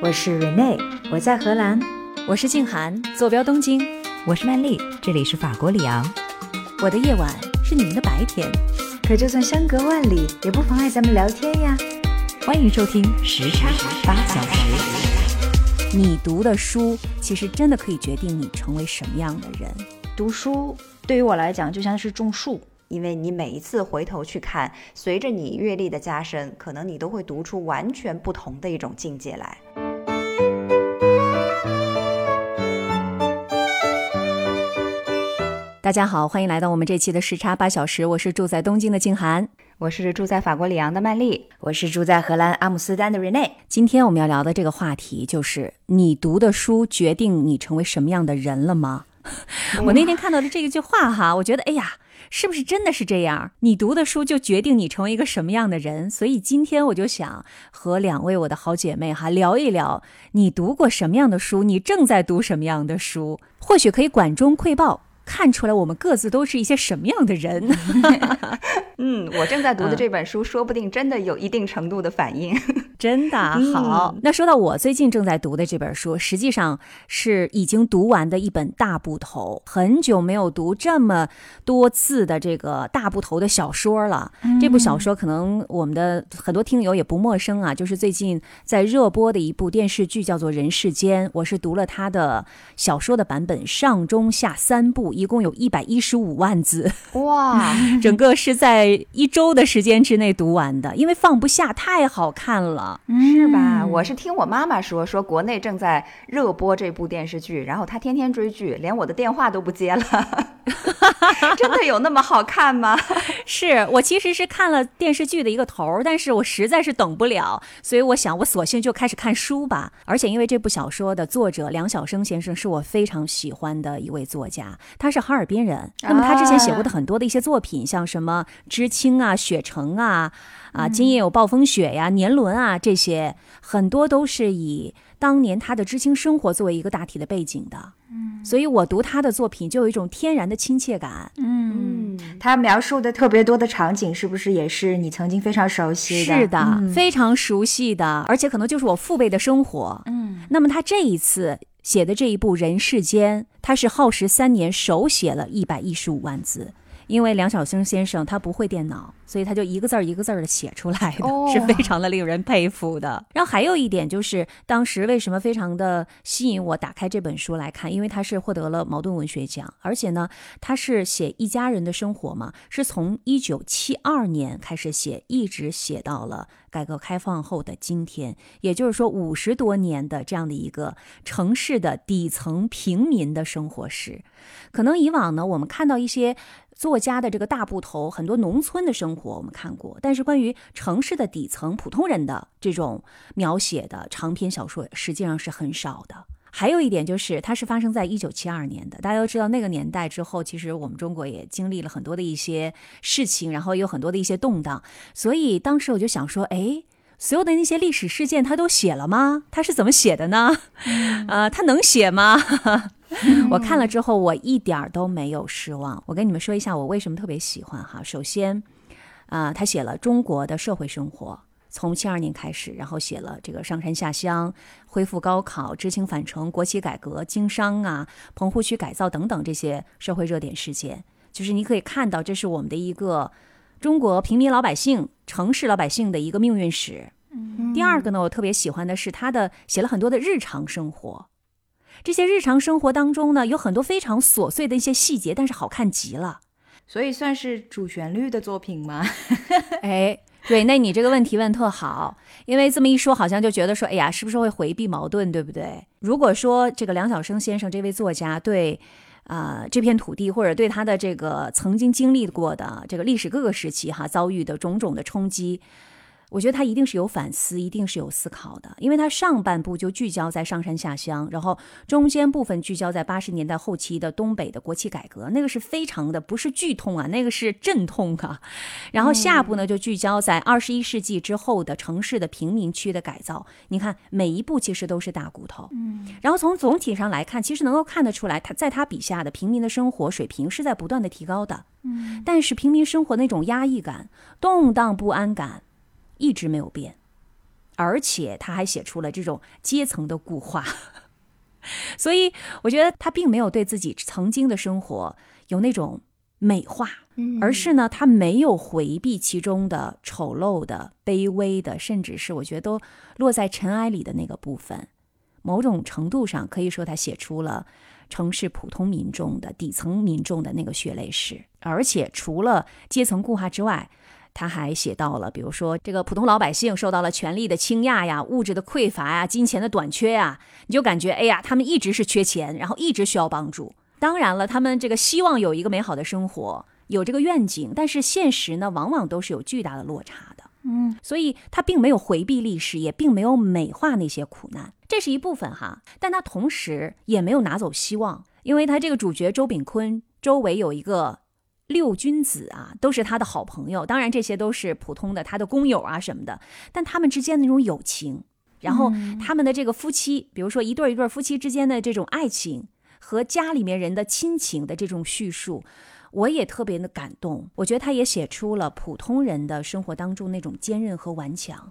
我是 Rene，我在荷兰；我是静涵，坐标东京；我是曼丽，这里是法国里昂。我的夜晚是你们的白天，可就算相隔万里，也不妨碍咱们聊天呀。欢迎收听时差八小时。你读的书，其实真的可以决定你成为什么样的人。读书对于我来讲，就像是种树。因为你每一次回头去看，随着你阅历的加深，可能你都会读出完全不同的一种境界来。大家好，欢迎来到我们这期的时差八小时。我是住在东京的静涵，我是住在法国里昂的曼丽，我是住在荷兰阿姆斯特丹的 Rene。今天我们要聊的这个话题就是：你读的书决定你成为什么样的人了吗？我那天看到的这一句话哈，我觉得哎呀。是不是真的是这样？你读的书就决定你成为一个什么样的人。所以今天我就想和两位我的好姐妹哈聊一聊，你读过什么样的书？你正在读什么样的书？或许可以管中窥豹。看出来我们各自都是一些什么样的人？嗯，我正在读的这本书，说不定真的有一定程度的反应。真的好。那说到我最近正在读的这本书，实际上是已经读完的一本大部头，很久没有读这么多字的这个大部头的小说了。这部小说可能我们的很多听友也不陌生啊，就是最近在热播的一部电视剧，叫做《人世间》。我是读了他的小说的版本，上中下三部。一共有一百一十五万字，哇！整个是在一周的时间之内读完的，因为放不下，太好看了，是吧？我是听我妈妈说，说国内正在热播这部电视剧，然后她天天追剧，连我的电话都不接了。真的有那么好看吗？是我其实是看了电视剧的一个头，但是我实在是等不了，所以我想我索性就开始看书吧。而且因为这部小说的作者梁晓声先生是我非常喜欢的一位作家，他是哈尔滨人。那么他之前写过的很多的一些作品，像什么《知青》啊、《雪城》啊、啊《今夜有暴风雪》呀、《年轮》啊这些，很多都是以。当年他的知青生活作为一个大体的背景的，嗯，所以我读他的作品就有一种天然的亲切感，嗯，他描述的特别多的场景，是不是也是你曾经非常熟悉的？是的，非常熟悉的，而且可能就是我父辈的生活，嗯。那么他这一次写的这一部《人世间》，他是耗时三年，手写了一百一十五万字。因为梁晓声先生他不会电脑，所以他就一个字儿一个字儿的写出来的，是非常的令人佩服的。然后还有一点就是，当时为什么非常的吸引我打开这本书来看？因为他是获得了茅盾文学奖，而且呢，他是写一家人的生活嘛，是从一九七二年开始写，一直写到了改革开放后的今天，也就是说五十多年的这样的一个城市的底层平民的生活史。可能以往呢，我们看到一些。作家的这个大部头，很多农村的生活我们看过，但是关于城市的底层普通人的这种描写的长篇小说，实际上是很少的。还有一点就是，它是发生在一九七二年的。大家都知道，那个年代之后，其实我们中国也经历了很多的一些事情，然后有很多的一些动荡。所以当时我就想说，哎，所有的那些历史事件，他都写了吗？他是怎么写的呢？呃，他能写吗？我看了之后，我一点儿都没有失望。我跟你们说一下，我为什么特别喜欢哈。首先，啊，他写了中国的社会生活，从七二年开始，然后写了这个上山下乡、恢复高考、知青返城、国企改革、经商啊、棚户区改造等等这些社会热点事件。就是你可以看到，这是我们的一个中国平民老百姓、城市老百姓的一个命运史。第二个呢，我特别喜欢的是他的写了很多的日常生活。这些日常生活当中呢，有很多非常琐碎的一些细节，但是好看极了，所以算是主旋律的作品吗？哎，对，那你这个问题问特好，因为这么一说，好像就觉得说，哎呀，是不是会回避矛盾，对不对？如果说这个梁晓声先生这位作家对，啊，这片土地或者对他的这个曾经经历过的这个历史各个时期哈遭遇的种种的冲击。我觉得他一定是有反思，一定是有思考的，因为他上半部就聚焦在上山下乡，然后中间部分聚焦在八十年代后期的东北的国企改革，那个是非常的不是剧痛啊，那个是阵痛啊。然后下部呢就聚焦在二十一世纪之后的城市的贫民区的改造。你看每一步其实都是大骨头，嗯。然后从总体上来看，其实能够看得出来，他在他笔下的平民的生活水平是在不断的提高的，嗯。但是平民生活那种压抑感、动荡不安感。一直没有变，而且他还写出了这种阶层的固化。所以我觉得他并没有对自己曾经的生活有那种美化，而是呢，他没有回避其中的丑陋的、卑微的，甚至是我觉得都落在尘埃里的那个部分。某种程度上可以说，他写出了城市普通民众的底层民众的那个血泪史。而且除了阶层固化之外，他还写到了，比如说这个普通老百姓受到了权力的倾轧呀、物质的匮乏呀、金钱的短缺呀，你就感觉哎呀，他们一直是缺钱，然后一直需要帮助。当然了，他们这个希望有一个美好的生活，有这个愿景，但是现实呢，往往都是有巨大的落差的。嗯，所以他并没有回避历史，也并没有美化那些苦难，这是一部分哈。但他同时也没有拿走希望，因为他这个主角周炳坤周围有一个。六君子啊，都是他的好朋友。当然，这些都是普通的他的工友啊什么的。但他们之间的那种友情，然后他们的这个夫妻，比如说一对一对夫妻之间的这种爱情和家里面人的亲情的这种叙述，我也特别的感动。我觉得他也写出了普通人的生活当中那种坚韧和顽强，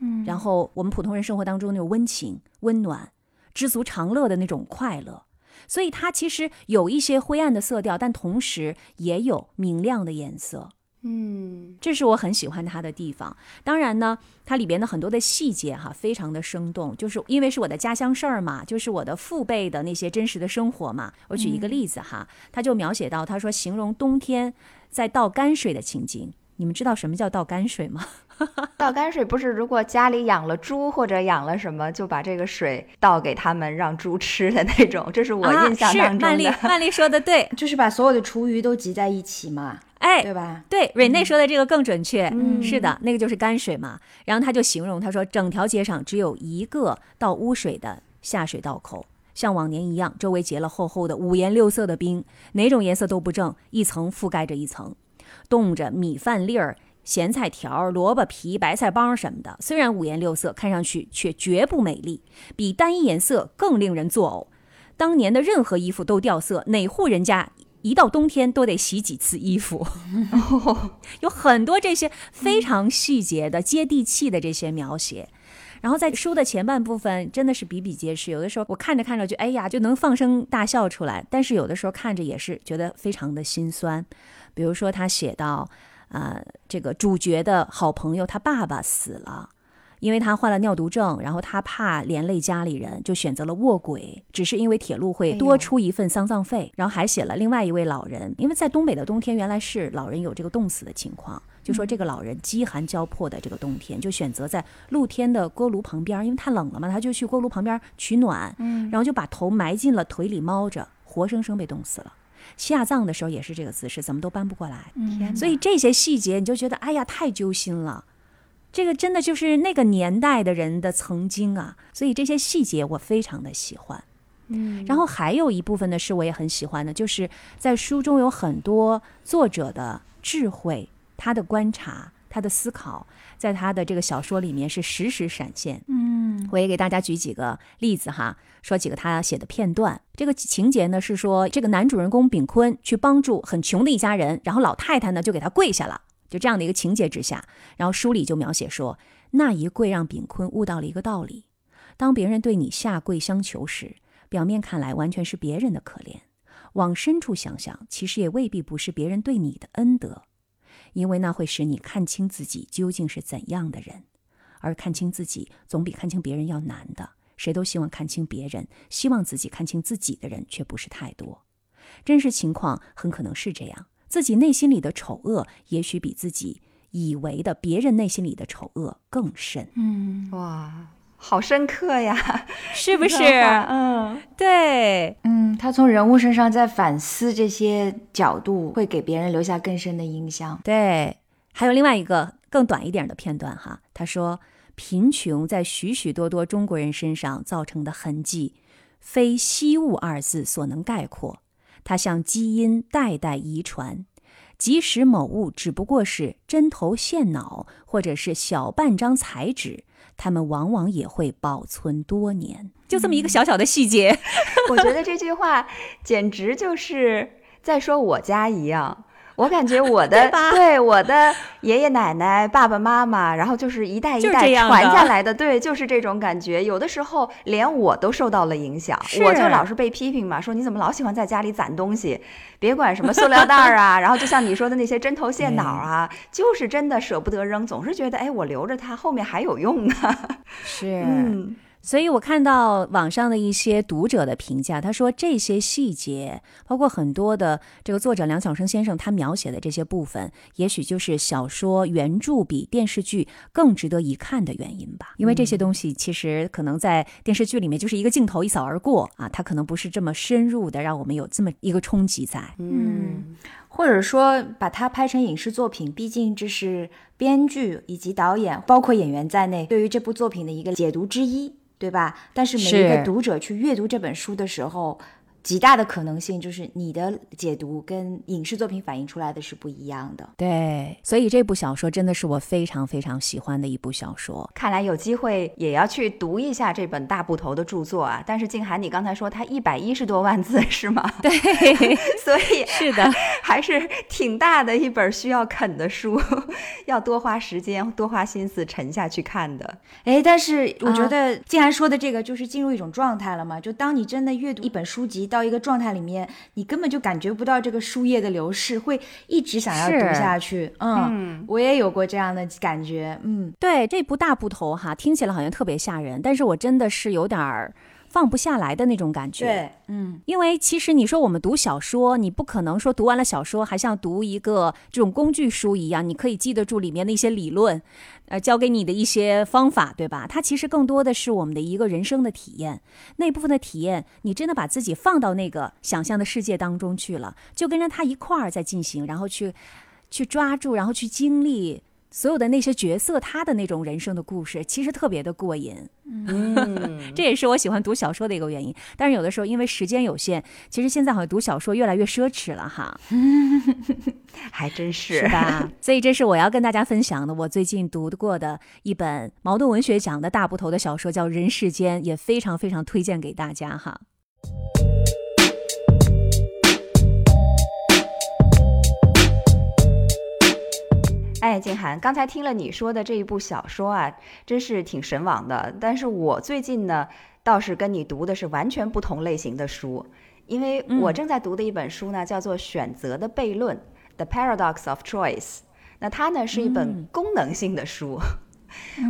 嗯，然后我们普通人生活当中那种温情、温暖、知足常乐的那种快乐。所以它其实有一些灰暗的色调，但同时也有明亮的颜色。嗯，这是我很喜欢它的地方。当然呢，它里边的很多的细节哈，非常的生动。就是因为是我的家乡事儿嘛，就是我的父辈的那些真实的生活嘛。我举一个例子哈，他就描写到，他说形容冬天在倒泔水的情景。你们知道什么叫倒泔水吗？倒泔水不是如果家里养了猪或者养了什么，就把这个水倒给他们让猪吃的那种。这是我印象当中的。曼丽，曼丽说的对，就是把所有的厨余都集在一起嘛，哎，对吧？对，瑞内说的这个更准确。嗯，是的，那个就是泔水嘛。然后他就形容，他说整条街上只有一个倒污水的下水道口，像往年一样，周围结了厚厚的五颜六色的冰，哪种颜色都不正，一层覆盖着一层，冻着米饭粒儿。咸菜条、萝卜皮、白菜帮什么的，虽然五颜六色，看上去却绝不美丽，比单一颜色更令人作呕。当年的任何衣服都掉色，哪户人家一到冬天都得洗几次衣服？有很多这些非常细节的、接地气的这些描写。然后在书的前半部分，真的是比比皆是。有的时候我看着看着就哎呀，就能放声大笑出来；但是有的时候看着也是觉得非常的心酸。比如说他写到。啊，这个主角的好朋友他爸爸死了，因为他患了尿毒症，然后他怕连累家里人，就选择了卧轨。只是因为铁路会多出一份丧葬费，然后还写了另外一位老人，因为在东北的冬天原来是老人有这个冻死的情况，就说这个老人饥寒交迫的这个冬天，就选择在露天的锅炉旁边，因为太冷了嘛，他就去锅炉旁边取暖，然后就把头埋进了腿里猫着，活生生被冻死了。下葬的时候也是这个姿势，怎么都搬不过来。所以这些细节你就觉得，哎呀，太揪心了。这个真的就是那个年代的人的曾经啊。所以这些细节我非常的喜欢。嗯，然后还有一部分呢是我也很喜欢的，就是在书中有很多作者的智慧，他的观察，他的思考，在他的这个小说里面是时时闪现。嗯，我也给大家举几个例子哈。说几个他写的片段，这个情节呢是说，这个男主人公炳坤去帮助很穷的一家人，然后老太太呢就给他跪下了，就这样的一个情节之下，然后书里就描写说，那一跪让炳坤悟到了一个道理：当别人对你下跪相求时，表面看来完全是别人的可怜，往深处想想，其实也未必不是别人对你的恩德，因为那会使你看清自己究竟是怎样的人，而看清自己总比看清别人要难的。谁都希望看清别人，希望自己看清自己的人却不是太多。真实情况很可能是这样：自己内心里的丑恶，也许比自己以为的别人内心里的丑恶更深。嗯，哇，好深刻呀，是不是？嗯，对，嗯，他从人物身上在反思这些角度，会给别人留下更深的印象。对，还有另外一个更短一点的片段哈，他说。贫穷在许许多多中国人身上造成的痕迹，非“惜物”二字所能概括。它像基因代代遗传，即使某物只不过是针头线脑，或者是小半张彩纸，它们往往也会保存多年。就这么一个小小的细节，我觉得这句话简直就是在说我家一样。我感觉我的 对我的爷爷奶奶、爸爸妈妈，然后就是一代一代传下来的，对，就是这种感觉。有的时候连我都受到了影响，我就老是被批评嘛，说你怎么老喜欢在家里攒东西，别管什么塑料袋儿啊，然后就像你说的那些针头线脑啊，就是真的舍不得扔，总是觉得哎，我留着它后面还有用呢。是，嗯。所以我看到网上的一些读者的评价，他说这些细节，包括很多的这个作者梁晓声先生他描写的这些部分，也许就是小说原著比电视剧更值得一看的原因吧。因为这些东西其实可能在电视剧里面就是一个镜头一扫而过啊，它可能不是这么深入的让我们有这么一个冲击在。嗯，或者说把它拍成影视作品，毕竟这是编剧以及导演，包括演员在内，对于这部作品的一个解读之一。对吧？但是每一个读者去阅读这本书的时候。极大的可能性就是你的解读跟影视作品反映出来的是不一样的。对，所以这部小说真的是我非常非常喜欢的一部小说。看来有机会也要去读一下这本大部头的著作啊！但是静涵，你刚才说它一百一十多万字是吗？对，所以是的，还是挺大的一本需要啃的书，要多花时间、多花心思沉下去看的。哎，但是我觉得静涵说的这个就是进入一种状态了嘛？就当你真的阅读一本书籍。到一个状态里面，你根本就感觉不到这个书页的流逝，会一直想要读下去。嗯，我也有过这样的感觉。嗯，对，这部大部头哈，听起来好像特别吓人，但是我真的是有点儿。放不下来的那种感觉，对，嗯，因为其实你说我们读小说，你不可能说读完了小说还像读一个这种工具书一样，你可以记得住里面的一些理论，呃，教给你的一些方法，对吧？它其实更多的是我们的一个人生的体验，那部分的体验，你真的把自己放到那个想象的世界当中去了，就跟着他一块儿在进行，然后去去抓住，然后去经历。所有的那些角色，他的那种人生的故事，其实特别的过瘾。嗯，这也是我喜欢读小说的一个原因。但是有的时候因为时间有限，其实现在好像读小说越来越奢侈了哈。还真是，是吧？所以这是我要跟大家分享的，我最近读过的一本矛盾文学奖的大部头的小说，叫《人世间》，也非常非常推荐给大家哈。哎，静涵，刚才听了你说的这一部小说啊，真是挺神往的。但是我最近呢，倒是跟你读的是完全不同类型的书，因为我正在读的一本书呢，叫做《选择的悖论》（The Paradox of Choice）。那它呢是一本功能性的书。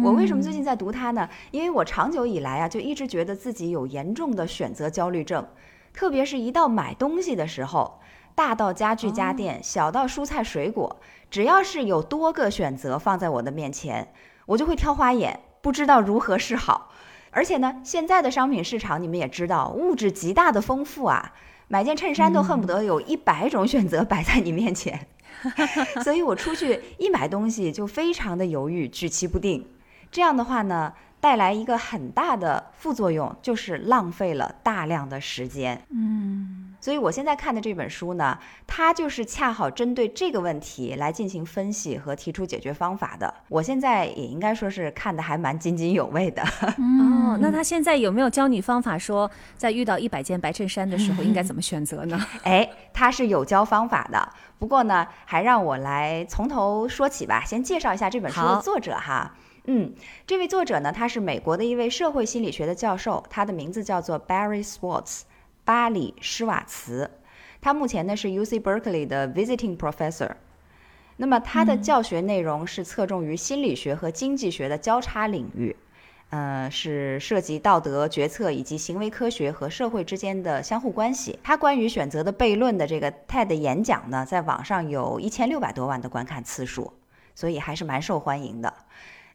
我为什么最近在读它呢？因为我长久以来啊，就一直觉得自己有严重的选择焦虑症，特别是一到买东西的时候。大到家具家电，小到蔬菜水果，只要是有多个选择放在我的面前，我就会挑花眼，不知道如何是好。而且呢，现在的商品市场你们也知道，物质极大的丰富啊，买件衬衫都恨不得有一百种选择摆在你面前。所以我出去一买东西就非常的犹豫，举棋不定。这样的话呢，带来一个很大的副作用，就是浪费了大量的时间。嗯。所以我现在看的这本书呢，它就是恰好针对这个问题来进行分析和提出解决方法的。我现在也应该说是看的还蛮津津有味的。哦，那他现在有没有教你方法，说在遇到一百件白衬衫的时候应该怎么选择呢？哎，他是有教方法的。不过呢，还让我来从头说起吧。先介绍一下这本书的作者哈。嗯，这位作者呢，他是美国的一位社会心理学的教授，他的名字叫做 Barry Swartz。巴里施瓦茨，他目前呢是 U C Berkeley 的 Visiting Professor。那么他的教学内容是侧重于心理学和经济学的交叉领域，呃，是涉及道德决策以及行为科学和社会之间的相互关系。他关于选择的悖论的这个 TED 演讲呢，在网上有一千六百多万的观看次数，所以还是蛮受欢迎的。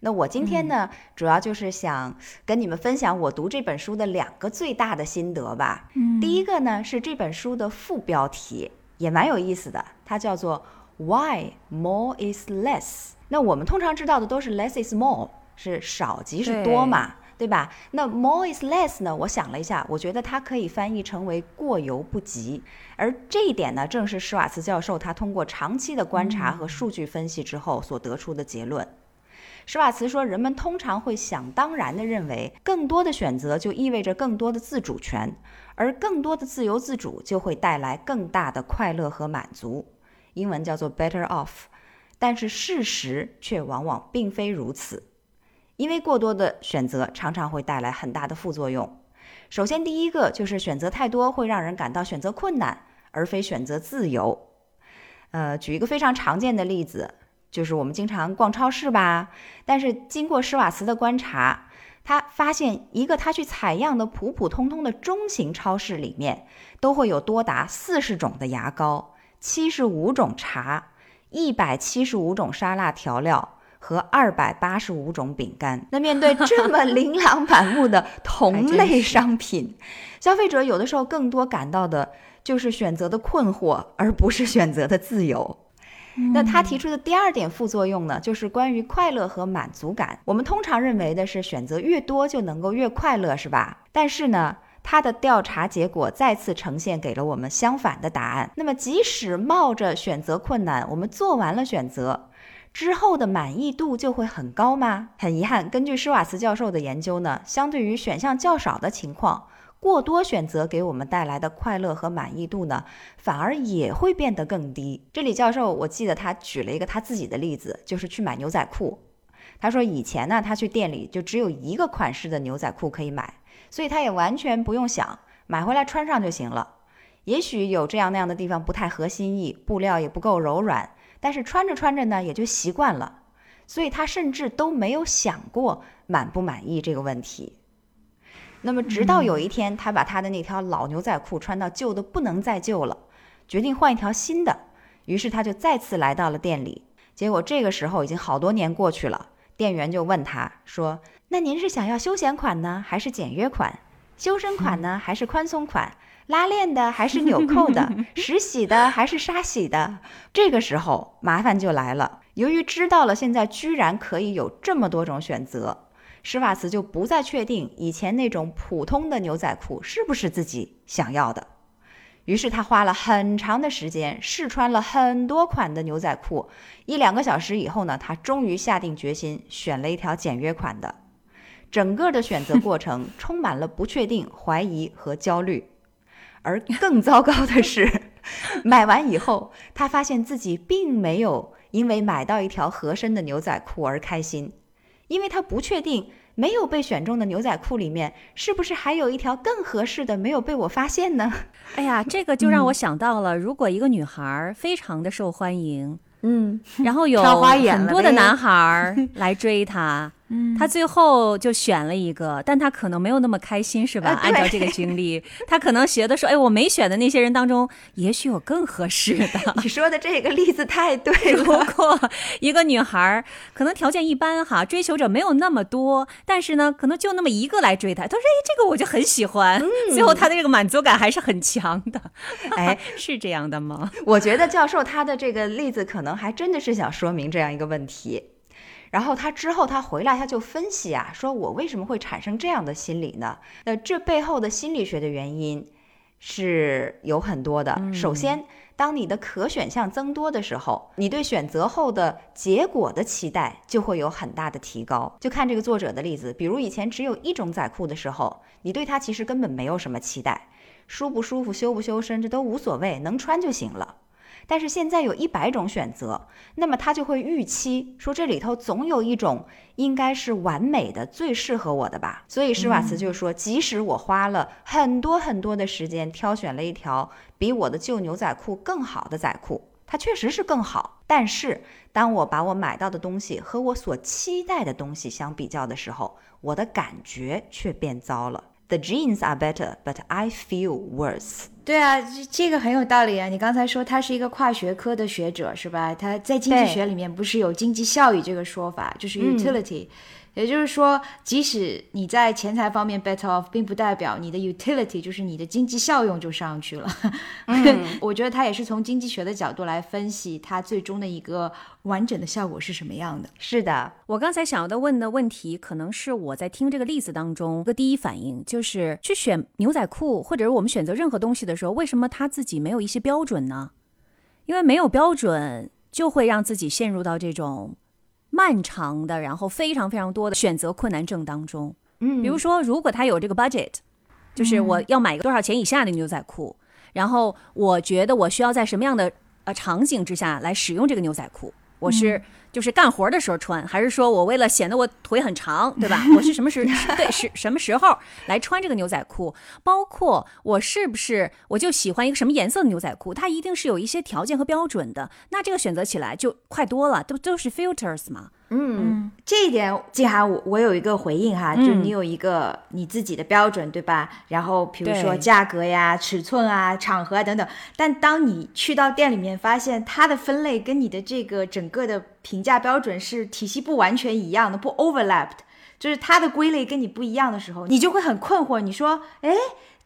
那我今天呢，主要就是想跟你们分享我读这本书的两个最大的心得吧。嗯，第一个呢是这本书的副标题也蛮有意思的，它叫做 Why More is Less。那我们通常知道的都是 Less is More，是少即是多嘛，对吧？那 More is Less 呢？我想了一下，我觉得它可以翻译成为过犹不及。而这一点呢，正是施瓦茨教授他通过长期的观察和数据分析之后所得出的结论。施瓦茨说：“人们通常会想当然地认为，更多的选择就意味着更多的自主权，而更多的自由自主就会带来更大的快乐和满足。英文叫做 better off。但是事实却往往并非如此，因为过多的选择常常会带来很大的副作用。首先，第一个就是选择太多会让人感到选择困难，而非选择自由。呃，举一个非常常见的例子，就是我们经常逛超市吧。但是经过施瓦茨的观察，他发现一个他去采样的普普通通的中型超市里面，都会有多达四十种的牙膏、七十五种茶。一百七十五种沙拉调料和二百八十五种饼干。那面对这么 琳琅满目的同类商品，消费者有的时候更多感到的就是选择的困惑，而不是选择的自由。那他提出的第二点副作用呢，就是关于快乐和满足感。我们通常认为的是选择越多就能够越快乐，是吧？但是呢？他的调查结果再次呈现给了我们相反的答案。那么，即使冒着选择困难，我们做完了选择之后的满意度就会很高吗？很遗憾，根据施瓦茨教授的研究呢，相对于选项较少的情况，过多选择给我们带来的快乐和满意度呢，反而也会变得更低。这里教授，我记得他举了一个他自己的例子，就是去买牛仔裤。他说以前呢，他去店里就只有一个款式的牛仔裤可以买。所以他也完全不用想，买回来穿上就行了。也许有这样那样的地方不太合心意，布料也不够柔软，但是穿着穿着呢也就习惯了。所以他甚至都没有想过满不满意这个问题。那么直到有一天，他把他的那条老牛仔裤穿到旧的不能再旧了，决定换一条新的。于是他就再次来到了店里。结果这个时候已经好多年过去了，店员就问他说。那您是想要休闲款呢，还是简约款？修身款呢，还是宽松款？拉链的还是纽扣的？实洗的还是沙洗的？这个时候麻烦就来了。由于知道了现在居然可以有这么多种选择，施瓦茨就不再确定以前那种普通的牛仔裤是不是自己想要的。于是他花了很长的时间试穿了很多款的牛仔裤。一两个小时以后呢，他终于下定决心选了一条简约款的。整个的选择 过程充满了不确定、怀疑和焦虑，而更糟糕的是，买完以后，他发现自己并没有因为买到一条合身的牛仔裤而开心，因为他不确定没有被选中的牛仔裤里面是不是还有一条更合适的没有被我发现呢？哎呀，这个就让我想到了，如果一个女孩非常的受欢迎，嗯，然后 有很多的男孩 来追她。他最后就选了一个，但他可能没有那么开心，是吧？按照这个经历，他可能觉得说：“哎，我没选的那些人当中，也许有更合适的。”你说的这个例子太对了。如果一个女孩可能条件一般哈，追求者没有那么多，但是呢，可能就那么一个来追她，她说：“哎，这个我就很喜欢。”最后她的这个满足感还是很强的。哎，是这样的吗？我觉得教授他的这个例子可能还真的是想说明这样一个问题。然后他之后他回来他就分析啊，说我为什么会产生这样的心理呢？那这背后的心理学的原因是有很多的。首先，当你的可选项增多的时候，你对选择后的结果的期待就会有很大的提高。就看这个作者的例子，比如以前只有一种仔裤的时候，你对它其实根本没有什么期待，舒不舒服、修不修身这都无所谓，能穿就行了。但是现在有一百种选择，那么他就会预期说这里头总有一种应该是完美的、最适合我的吧。所以施瓦茨就说，即使我花了很多很多的时间挑选了一条比我的旧牛仔裤更好的仔裤，它确实是更好。但是当我把我买到的东西和我所期待的东西相比较的时候，我的感觉却变糟了。The jeans are better, but I feel worse. 对啊，这这个很有道理啊！你刚才说他是一个跨学科的学者，是吧？他在经济学里面不是有经济效益这个说法，就是 utility。也就是说，即使你在钱财方面 better off，并不代表你的 utility 就是你的经济效用就上去了。我觉得他也是从经济学的角度来分析它最终的一个完整的效果是什么样的。是的，我刚才想要的问的问题，可能是我在听这个例子当中一个第一反应，就是去选牛仔裤，或者是我们选择任何东西的时候，为什么他自己没有一些标准呢？因为没有标准，就会让自己陷入到这种。漫长的，然后非常非常多的选择困难症当中，嗯，比如说，如果他有这个 budget，就是我要买一个多少钱以下的牛仔裤，然后我觉得我需要在什么样的呃场景之下来使用这个牛仔裤？我是。就是干活的时候穿，还是说我为了显得我腿很长，对吧？我是什么时 对是什么时候来穿这个牛仔裤？包括我是不是我就喜欢一个什么颜色的牛仔裤？它一定是有一些条件和标准的。那这个选择起来就快多了，都都是 filters 嘛。嗯，这一点静涵，我我有一个回应哈，就你有一个你自己的标准，对吧？然后比如说价格呀、尺寸啊、场合啊等等。但当你去到店里面，发现它的分类跟你的这个整个的评价标准是体系不完全一样的，不 overlapped，就是它的归类跟你不一样的时候，你就会很困惑。你说，哎。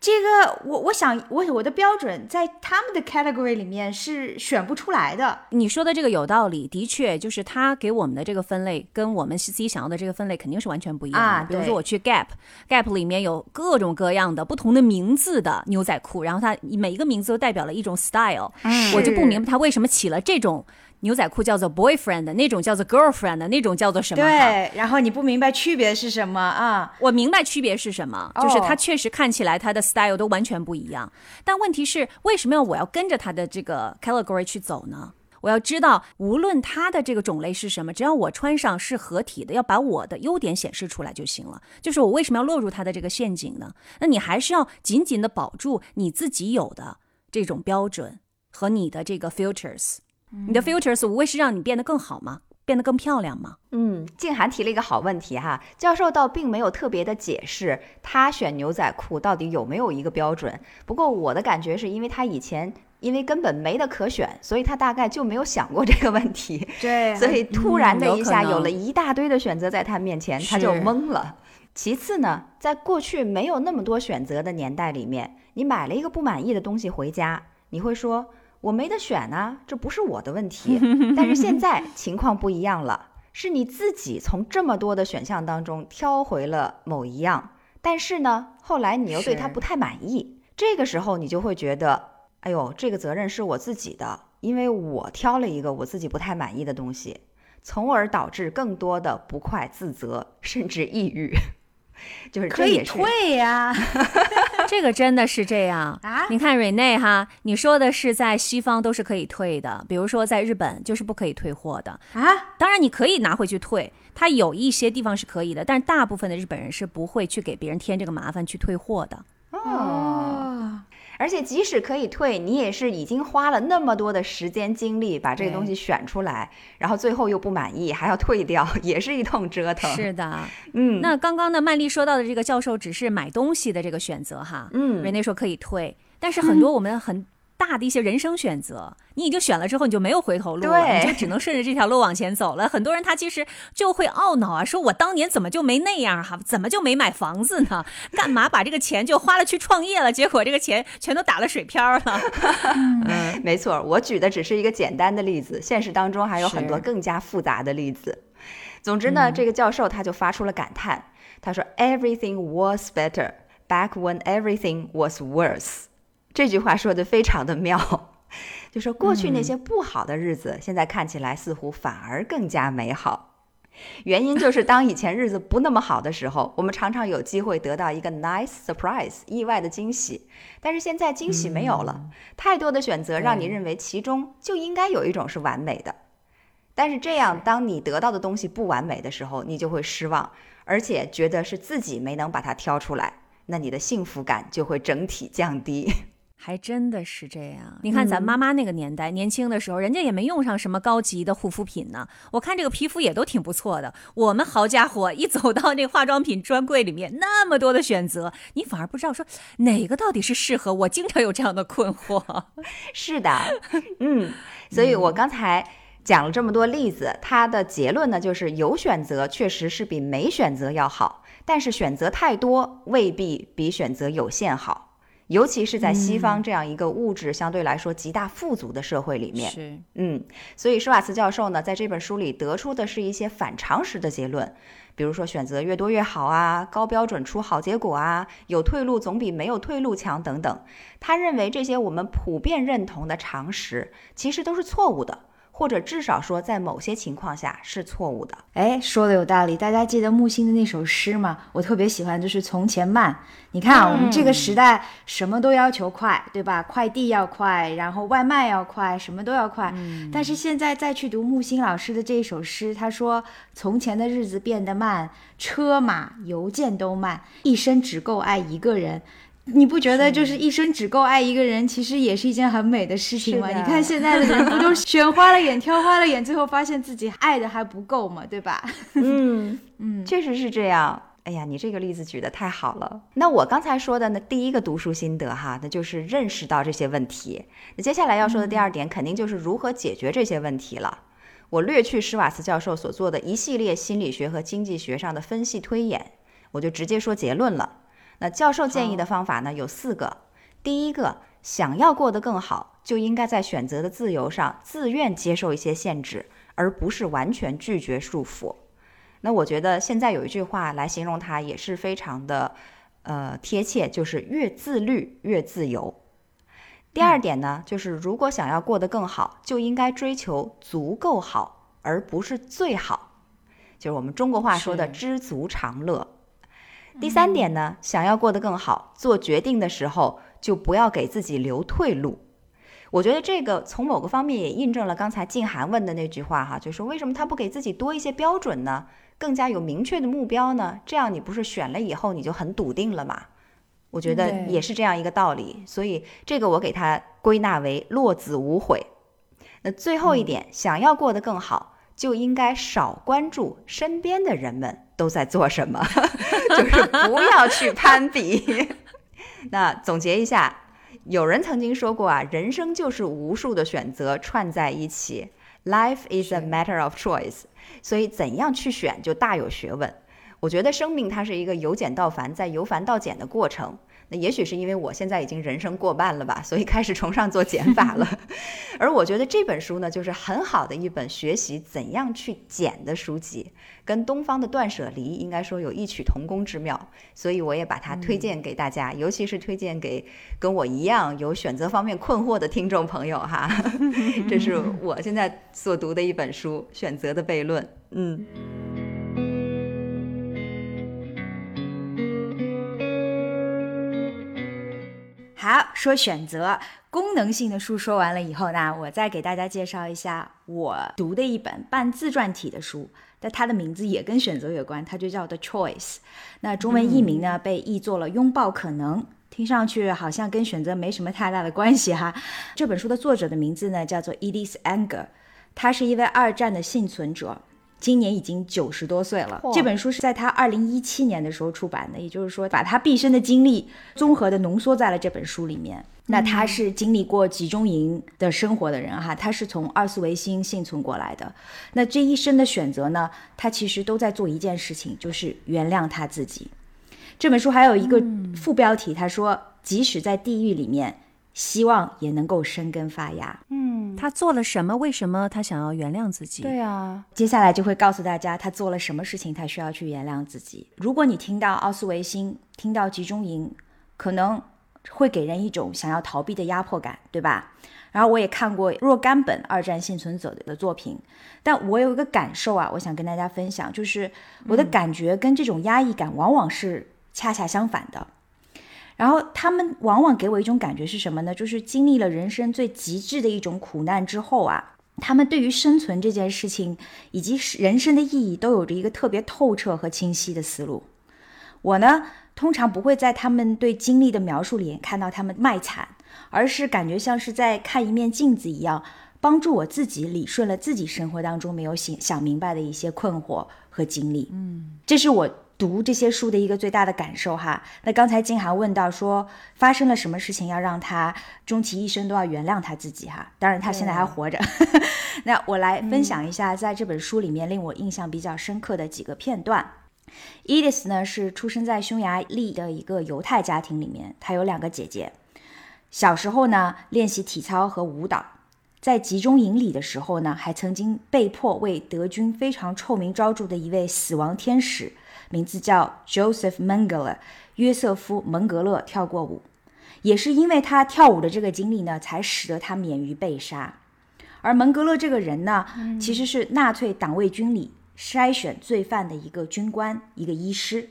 这个我我想我我的标准在他们的 category 里面是选不出来的。你说的这个有道理，的确就是他给我们的这个分类跟我们自己想要的这个分类肯定是完全不一样的。啊，比如说我去 Gap，Gap 里面有各种各样的不同的名字的牛仔裤，然后它每一个名字都代表了一种 style，我就不明白他为什么起了这种。牛仔裤叫做 boyfriend，那种叫做 girlfriend，那种叫做什么？对，然后你不明白区别是什么啊？我明白区别是什么，就是它确实看起来它的 style 都完全不一样。但问题是，为什么要我要跟着它的这个 category 去走呢？我要知道，无论它的这个种类是什么，只要我穿上是合体的，要把我的优点显示出来就行了。就是我为什么要落入它的这个陷阱呢？那你还是要紧紧的保住你自己有的这种标准和你的这个 filters。你的 filters 无非是让你变得更好吗？变得更漂亮吗？嗯，静涵提了一个好问题哈，教授倒并没有特别的解释他选牛仔裤到底有没有一个标准。不过我的感觉是因为他以前因为根本没得可选，所以他大概就没有想过这个问题。对，所以突然的一下有了一大堆的选择在他面前，他就懵了。其次呢，在过去没有那么多选择的年代里面，你买了一个不满意的东西回家，你会说。我没得选啊，这不是我的问题。但是现在情况不一样了，是你自己从这么多的选项当中挑回了某一样，但是呢，后来你又对他不太满意，这个时候你就会觉得，哎呦，这个责任是我自己的，因为我挑了一个我自己不太满意的东西，从而导致更多的不快、自责，甚至抑郁。就是可以退呀，这个真的是这样啊！你看瑞内哈，你说的是在西方都是可以退的，比如说在日本就是不可以退货的啊。当然你可以拿回去退，它有一些地方是可以的，但是大部分的日本人是不会去给别人添这个麻烦去退货的哦。而且即使可以退，你也是已经花了那么多的时间精力把这个东西选出来，然后最后又不满意还要退掉，也是一通折腾。是的，嗯。那刚刚呢，曼丽说到的这个教授只是买东西的这个选择哈，嗯，人家说可以退，但是很多我们很。大的一些人生选择，你已经选了之后，你就没有回头路了，你就只能顺着这条路往前走了。很多人他其实就会懊恼啊，说我当年怎么就没那样哈，怎么就没买房子呢？干嘛把这个钱就花了去创业了？结果这个钱全都打了水漂了。嗯，没错，我举的只是一个简单的例子，现实当中还有很多更加复杂的例子。总之呢，这个教授他就发出了感叹，他说：“Everything was better back when everything was worse。”这句话说的非常的妙，就说过去那些不好的日子，现在看起来似乎反而更加美好。原因就是当以前日子不那么好的时候，我们常常有机会得到一个 nice surprise 意外的惊喜，但是现在惊喜没有了，太多的选择让你认为其中就应该有一种是完美的。但是这样，当你得到的东西不完美的时候，你就会失望，而且觉得是自己没能把它挑出来，那你的幸福感就会整体降低。还真的是这样。你看，咱妈妈那个年代，年轻的时候，人家也没用上什么高级的护肤品呢。我看这个皮肤也都挺不错的。我们好家伙，一走到那化妆品专柜里面，那么多的选择，你反而不知道说哪个到底是适合我。经常有这样的困惑。是的，嗯，所以我刚才讲了这么多例子，它的结论呢，就是有选择确实是比没选择要好，但是选择太多未必比选择有限好。尤其是在西方这样一个物质相对来说极大富足的社会里面，是，嗯，所以施瓦茨教授呢，在这本书里得出的是一些反常识的结论，比如说选择越多越好啊，高标准出好结果啊，有退路总比没有退路强等等。他认为这些我们普遍认同的常识，其实都是错误的。或者至少说在某些情况下是错误的。哎，说的有道理。大家记得木心的那首诗吗？我特别喜欢，就是从前慢。你看啊，我们这个时代什么都要求快，对吧？快递要快，然后外卖要快，什么都要快。但是现在再去读木心老师的这一首诗，他说：“从前的日子变得慢，车马邮件都慢，一生只够爱一个人。”你不觉得就是一生只够爱一个人，其实也是一件很美的事情吗？你看现在的人不都选花了眼，挑花了眼，最后发现自己爱的还不够嘛，对吧？嗯嗯，确实是这样。哎呀，你这个例子举的太好了。那我刚才说的呢，第一个读书心得哈，那就是认识到这些问题。那接下来要说的第二点，肯定就是如何解决这些问题了。我略去施瓦茨教授所做的一系列心理学和经济学上的分析推演，我就直接说结论了。那教授建议的方法呢有四个。第一个，想要过得更好，就应该在选择的自由上自愿接受一些限制，而不是完全拒绝束缚。那我觉得现在有一句话来形容它也是非常的呃贴切，就是越自律越自由。第二点呢，就是如果想要过得更好，就应该追求足够好，而不是最好，就是我们中国话说的知足常乐。第三点呢，想要过得更好，做决定的时候就不要给自己留退路。我觉得这个从某个方面也印证了刚才静涵问的那句话哈，就是为什么他不给自己多一些标准呢？更加有明确的目标呢？这样你不是选了以后你就很笃定了吗？我觉得也是这样一个道理。所以这个我给他归纳为落子无悔。那最后一点，想要过得更好。就应该少关注身边的人们都在做什么，就是不要去攀比。那总结一下，有人曾经说过啊，人生就是无数的选择串在一起，Life is a matter of choice。所以怎样去选就大有学问。我觉得生命它是一个由简到繁，再由繁到简的过程。那也许是因为我现在已经人生过半了吧，所以开始崇尚做减法了。而我觉得这本书呢，就是很好的一本学习怎样去减的书籍，跟东方的断舍离应该说有异曲同工之妙。所以我也把它推荐给大家，尤其是推荐给跟我一样有选择方面困惑的听众朋友哈。这是我现在所读的一本书《选择的悖论》。嗯。好，说选择功能性的书说完了以后呢，我再给大家介绍一下我读的一本半自传体的书，但它的名字也跟选择有关，它就叫 The Choice。那中文译名呢被译作了《拥抱可能》，听上去好像跟选择没什么太大的关系哈。这本书的作者的名字呢叫做 Edith Anger，他是一位二战的幸存者。今年已经九十多岁了。这本书是在他二零一七年的时候出版的，也就是说，把他毕生的经历综合的浓缩在了这本书里面。那他是经历过集中营的生活的人哈，他是从奥斯维辛幸存过来的。那这一生的选择呢，他其实都在做一件事情，就是原谅他自己。这本书还有一个副标题，他说：“即使在地狱里面。”希望也能够生根发芽。嗯，他做了什么？为什么他想要原谅自己？对啊，接下来就会告诉大家他做了什么事情，他需要去原谅自己。如果你听到奥斯维辛，听到集中营，可能会给人一种想要逃避的压迫感，对吧？然后我也看过若干本二战幸存者的作品，但我有一个感受啊，我想跟大家分享，就是我的感觉跟这种压抑感往往是恰恰相反的。然后他们往往给我一种感觉是什么呢？就是经历了人生最极致的一种苦难之后啊，他们对于生存这件事情以及人生的意义都有着一个特别透彻和清晰的思路。我呢，通常不会在他们对经历的描述里看到他们卖惨，而是感觉像是在看一面镜子一样，帮助我自己理顺了自己生活当中没有想想明白的一些困惑和经历。嗯，这是我。读这些书的一个最大的感受哈，那刚才金涵问到说发生了什么事情要让他终其一生都要原谅他自己哈，当然他现在还活着。那我来分享一下在这本书里面令我印象比较深刻的几个片段。Edith 呢是出生在匈牙利的一个犹太家庭里面，她有两个姐姐。小时候呢练习体操和舞蹈，在集中营里的时候呢还曾经被迫为德军非常臭名昭著的一位死亡天使。名字叫 Joseph Mengele，约瑟夫·蒙格勒跳过舞，也是因为他跳舞的这个经历呢，才使得他免于被杀。而蒙格勒这个人呢，其实是纳粹党卫军里筛选罪犯的一个军官，一个医师。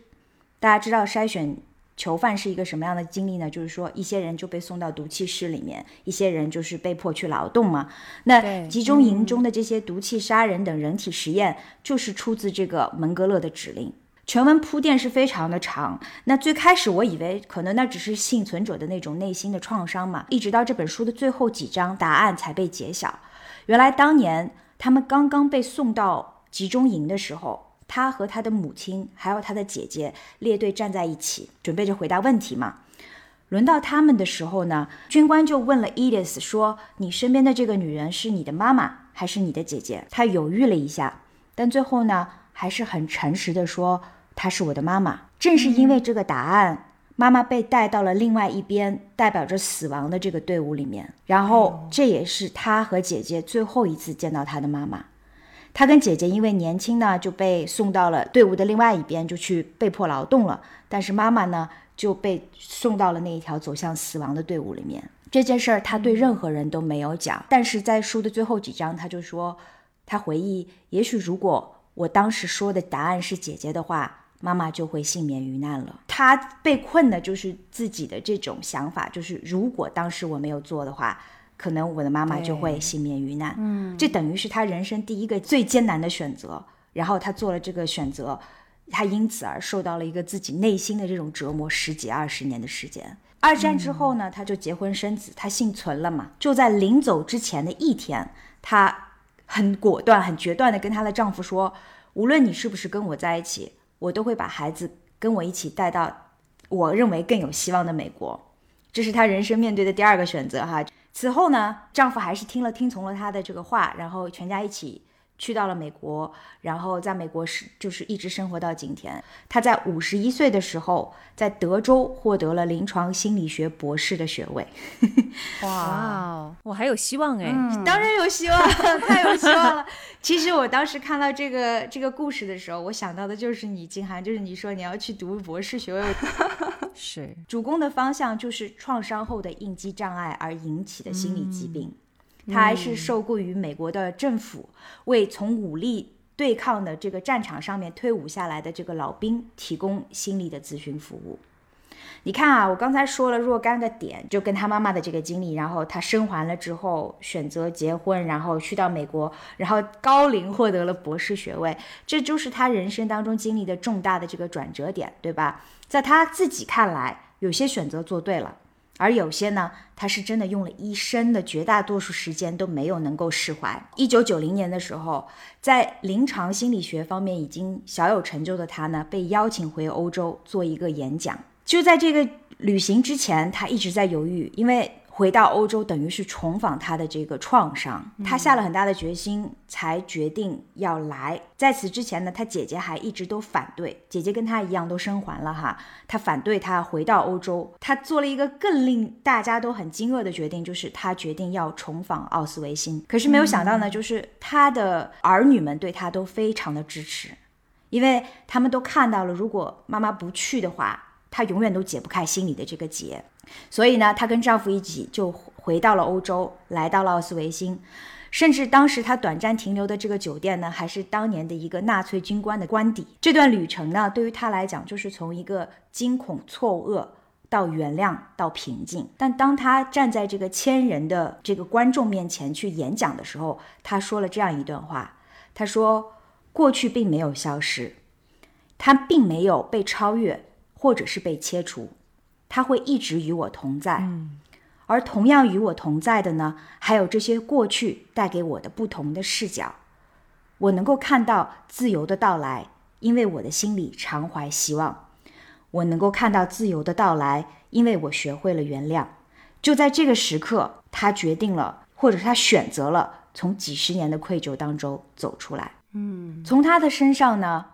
大家知道筛选囚犯是一个什么样的经历呢？就是说，一些人就被送到毒气室里面，一些人就是被迫去劳动嘛。那集中营中的这些毒气杀人等人体实验，就是出自这个门格勒的指令。全文铺垫是非常的长。那最开始我以为可能那只是幸存者的那种内心的创伤嘛，一直到这本书的最后几章，答案才被揭晓。原来当年他们刚刚被送到集中营的时候，他和他的母亲还有他的姐姐列队站在一起，准备着回答问题嘛。轮到他们的时候呢，军官就问了 Edith 说：“你身边的这个女人是你的妈妈还是你的姐姐？”他犹豫了一下，但最后呢，还是很诚实的说。她是我的妈妈。正是因为这个答案，妈妈被带到了另外一边，代表着死亡的这个队伍里面。然后，这也是他和姐姐最后一次见到他的妈妈。他跟姐姐因为年轻呢，就被送到了队伍的另外一边，就去被迫劳动了。但是妈妈呢，就被送到了那一条走向死亡的队伍里面。这件事儿，他对任何人都没有讲。但是在书的最后几章，他就说，他回忆，也许如果我当时说的答案是姐姐的话。妈妈就会幸免于难了。他被困的就是自己的这种想法，就是如果当时我没有做的话，可能我的妈妈就会幸免于难。嗯，这等于是他人生第一个最艰难的选择。然后他做了这个选择，他因此而受到了一个自己内心的这种折磨，十几二十年的时间。二战之后呢，他就结婚生子，他幸存了嘛。就在临走之前的一天，她很果断、很决断的跟她的丈夫说：“无论你是不是跟我在一起。”我都会把孩子跟我一起带到我认为更有希望的美国，这是她人生面对的第二个选择哈。此后呢，丈夫还是听了听从了她的这个话，然后全家一起。去到了美国，然后在美国是就是一直生活到今天。她在五十一岁的时候，在德州获得了临床心理学博士的学位。哇，我还有希望哎！当然有希望，太有希望了。其实我当时看到这个这个故事的时候，我想到的就是你，金涵，就是你说你要去读博士学位，是主攻的方向就是创伤后的应激障碍而引起的心理疾病。他还是受雇于美国的政府，为从武力对抗的这个战场上面退伍下来的这个老兵提供心理的咨询服务。你看啊，我刚才说了若干个点，就跟他妈妈的这个经历，然后他生还了之后选择结婚，然后去到美国，然后高龄获得了博士学位，这就是他人生当中经历的重大的这个转折点，对吧？在他自己看来，有些选择做对了。而有些呢，他是真的用了一生的绝大多数时间都没有能够释怀。一九九零年的时候，在临床心理学方面已经小有成就的他呢，被邀请回欧洲做一个演讲。就在这个旅行之前，他一直在犹豫，因为。回到欧洲等于是重访他的这个创伤，他下了很大的决心才决定要来。在此之前呢，他姐姐还一直都反对，姐姐跟他一样都生还了哈，他反对他回到欧洲。他做了一个更令大家都很惊愕的决定，就是他决定要重访奥斯维辛。可是没有想到呢，就是他的儿女们对他都非常的支持，因为他们都看到了，如果妈妈不去的话。他永远都解不开心里的这个结，所以呢，她跟丈夫一起就回到了欧洲，来到了奥斯维辛，甚至当时她短暂停留的这个酒店呢，还是当年的一个纳粹军官的官邸。这段旅程呢，对于她来讲，就是从一个惊恐错愕到原谅到平静。但当她站在这个千人的这个观众面前去演讲的时候，她说了这样一段话：她说，过去并没有消失，它并没有被超越。或者是被切除，他会一直与我同在。嗯，而同样与我同在的呢，还有这些过去带给我的不同的视角。我能够看到自由的到来，因为我的心里常怀希望。我能够看到自由的到来，因为我学会了原谅。就在这个时刻，他决定了，或者他选择了从几十年的愧疚当中走出来。嗯，从他的身上呢。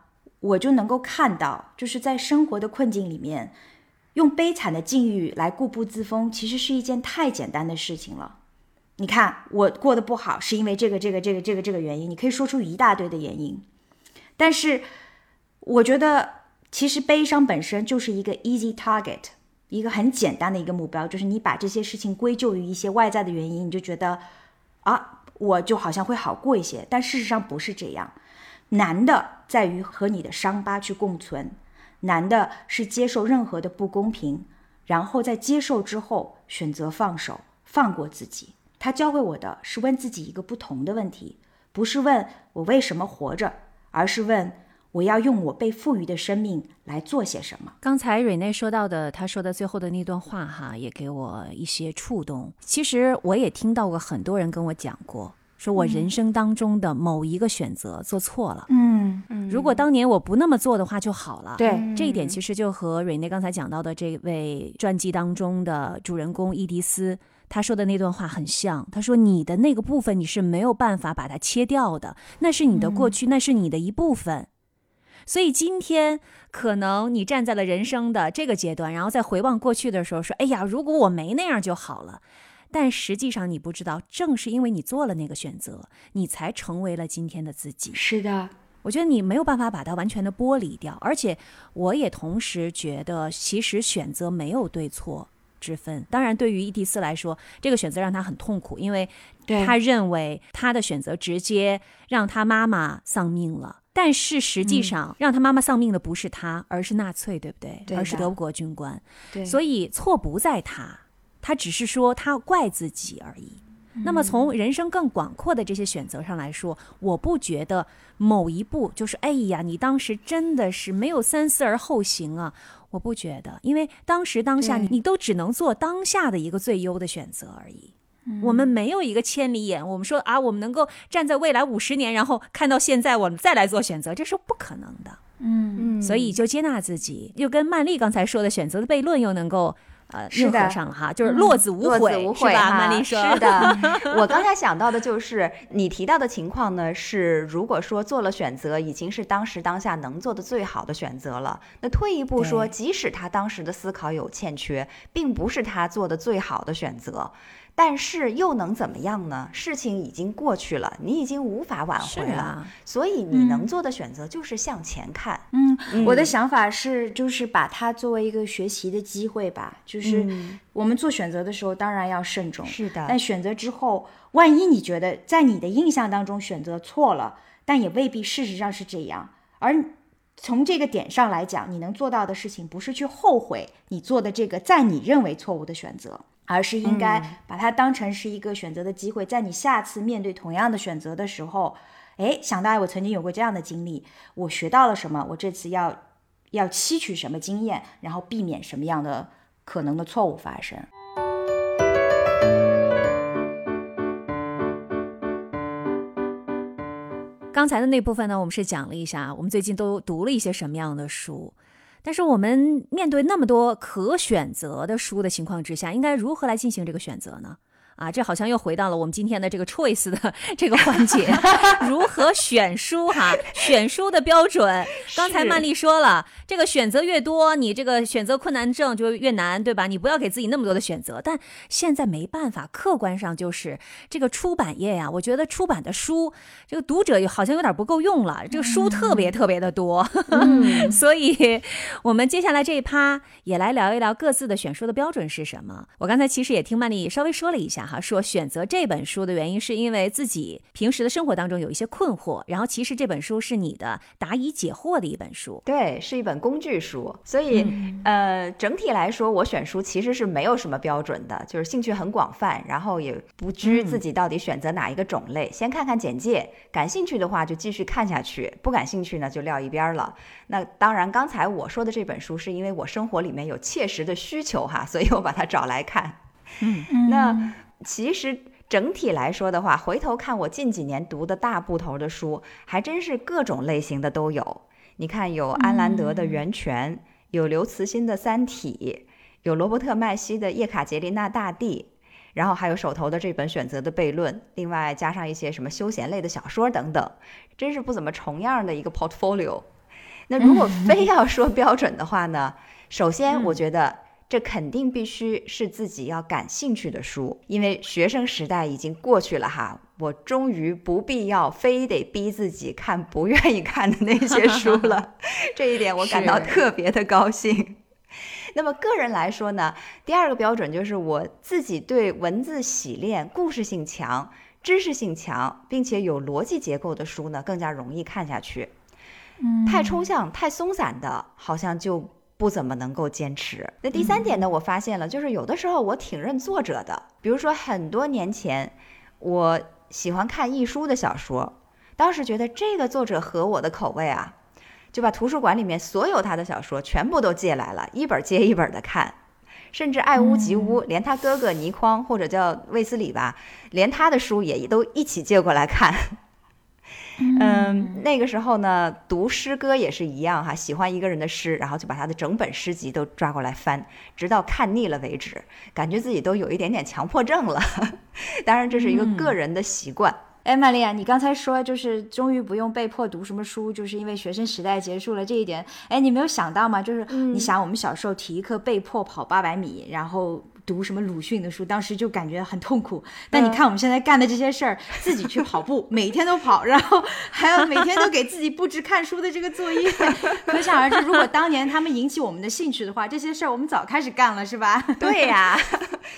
我就能够看到，就是在生活的困境里面，用悲惨的境遇来固步自封，其实是一件太简单的事情了。你看，我过得不好，是因为这个、这个、这个、这个、这个原因，你可以说出一大堆的原因。但是，我觉得其实悲伤本身就是一个 easy target，一个很简单的一个目标，就是你把这些事情归咎于一些外在的原因，你就觉得啊。我就好像会好过一些。但事实上不是这样，难的在于和你的伤疤去共存，难的是接受任何的不公平，然后在接受之后选择放手，放过自己。他教会我的是问自己一个不同的问题，不是问我为什么活着，而是问。我要用我被赋予的生命来做些什么？刚才瑞内说到的，他说的最后的那段话，哈，也给我一些触动。其实我也听到过很多人跟我讲过，说我人生当中的某一个选择做错了。嗯嗯，如果当年我不那么做的话就好了。对，这一点其实就和瑞内刚才讲到的这位传记当中的主人公伊迪丝他说的那段话很像。他说：“你的那个部分你是没有办法把它切掉的，那是你的过去，那是你的一部分。”所以今天可能你站在了人生的这个阶段，然后再回望过去的时候，说：“哎呀，如果我没那样就好了。”但实际上你不知道，正是因为你做了那个选择，你才成为了今天的自己。是的，我觉得你没有办法把它完全的剥离掉，而且我也同时觉得，其实选择没有对错之分。当然，对于伊迪丝来说，这个选择让他很痛苦，因为他认为他的选择直接让他妈妈丧命了。但是实际上，让他妈妈丧命的不是他，而是纳粹，对不对？对，而是德国军官。对，所以错不在他，他只是说他怪自己而已。那么从人生更广阔的这些选择上来说，我不觉得某一步就是哎呀，你当时真的是没有三思而后行啊！我不觉得，因为当时当下你你都只能做当下的一个最优的选择而已。我们没有一个千里眼，我们说啊，我们能够站在未来五十年，然后看到现在，我们再来做选择，这是不可能的。嗯，所以就接纳自己，又跟曼丽刚才说的选择的悖论又能够。呃，是的，上了哈，就是落子无悔，是吧？曼丽说是的。我刚才想到的就是你提到的情况呢，是如果说做了选择，已经是当时当下能做的最好的选择了。那退一步说，即使他当时的思考有欠缺，并不是他做的最好的选择。但是又能怎么样呢？事情已经过去了，你已经无法挽回了，所以你能做的选择就是向前看。嗯，我的想法是，就是把它作为一个学习的机会吧。就是我们做选择的时候，当然要慎重。是的。但选择之后，万一你觉得在你的印象当中选择错了，但也未必事实上是这样。而从这个点上来讲，你能做到的事情，不是去后悔你做的这个在你认为错误的选择。而是应该把它当成是一个选择的机会，在你下次面对同样的选择的时候，哎，想到我曾经有过这样的经历，我学到了什么，我这次要要吸取什么经验，然后避免什么样的可能的错误发生。刚才的那部分呢，我们是讲了一下，我们最近都读了一些什么样的书。但是我们面对那么多可选择的书的情况之下，应该如何来进行这个选择呢？啊，这好像又回到了我们今天的这个 choice 的这个环节，如何选书哈？选书的标准，刚才曼丽说了，这个选择越多，你这个选择困难症就越难，对吧？你不要给自己那么多的选择。但现在没办法，客观上就是这个出版业呀，我觉得出版的书，这个读者好像有点不够用了，这个书特别特别的多，所以我们接下来这一趴也来聊一聊各自的选书的标准是什么。我刚才其实也听曼丽稍微说了一下。哈，说选择这本书的原因是因为自己平时的生活当中有一些困惑，然后其实这本书是你的答疑解惑的一本书，对，是一本工具书。所以，呃，整体来说，我选书其实是没有什么标准的，就是兴趣很广泛，然后也不拘自己到底选择哪一个种类。先看看简介，感兴趣的话就继续看下去，不感兴趣呢就撂一边了。那当然，刚才我说的这本书是因为我生活里面有切实的需求哈，所以我把它找来看。嗯，那。其实整体来说的话，回头看我近几年读的大部头的书，还真是各种类型的都有。你看，有安兰德的《源泉》，有刘慈欣的《三体》，有罗伯特麦西的《叶卡捷琳娜大帝》，然后还有手头的这本《选择的悖论》，另外加上一些什么休闲类的小说等等，真是不怎么重样的一个 portfolio。那如果 非要说标准的话呢，首先我觉得。这肯定必须是自己要感兴趣的书，因为学生时代已经过去了哈，我终于不必要非得逼自己看不愿意看的那些 书了，这一点我感到特别的高兴。那么个人来说呢，第二个标准就是我自己对文字洗练、故事性强。知识性强并且有逻辑结构的书呢，更加容易看下去。嗯太抽象、太松散的，好像就不怎么能够坚持。那第三点呢，我发现了，就是有的时候我挺认作者的。比如说很多年前，我喜欢看易书的小说，当时觉得这个作者合我的口味啊，就把图书馆里面所有他的小说全部都借来了，一本接一本的看，甚至爱屋及乌，连他哥哥倪匡或者叫卫斯理吧，连他的书也都一起借过来看。嗯，那个时候呢，读诗歌也是一样哈，喜欢一个人的诗，然后就把他的整本诗集都抓过来翻，直到看腻了为止，感觉自己都有一点点强迫症了。当然，这是一个个人的习惯。哎，玛利亚，你刚才说就是终于不用被迫读什么书，就是因为学生时代结束了这一点。哎，你没有想到吗？就是你想，我们小时候体育课被迫跑八百米，然后。读什么鲁迅的书，当时就感觉很痛苦。但你看我们现在干的这些事儿，自己去跑步，每天都跑，然后还要每天都给自己布置看书的这个作业，可想而知，如果当年他们引起我们的兴趣的话，这些事儿我们早开始干了，是吧？对呀，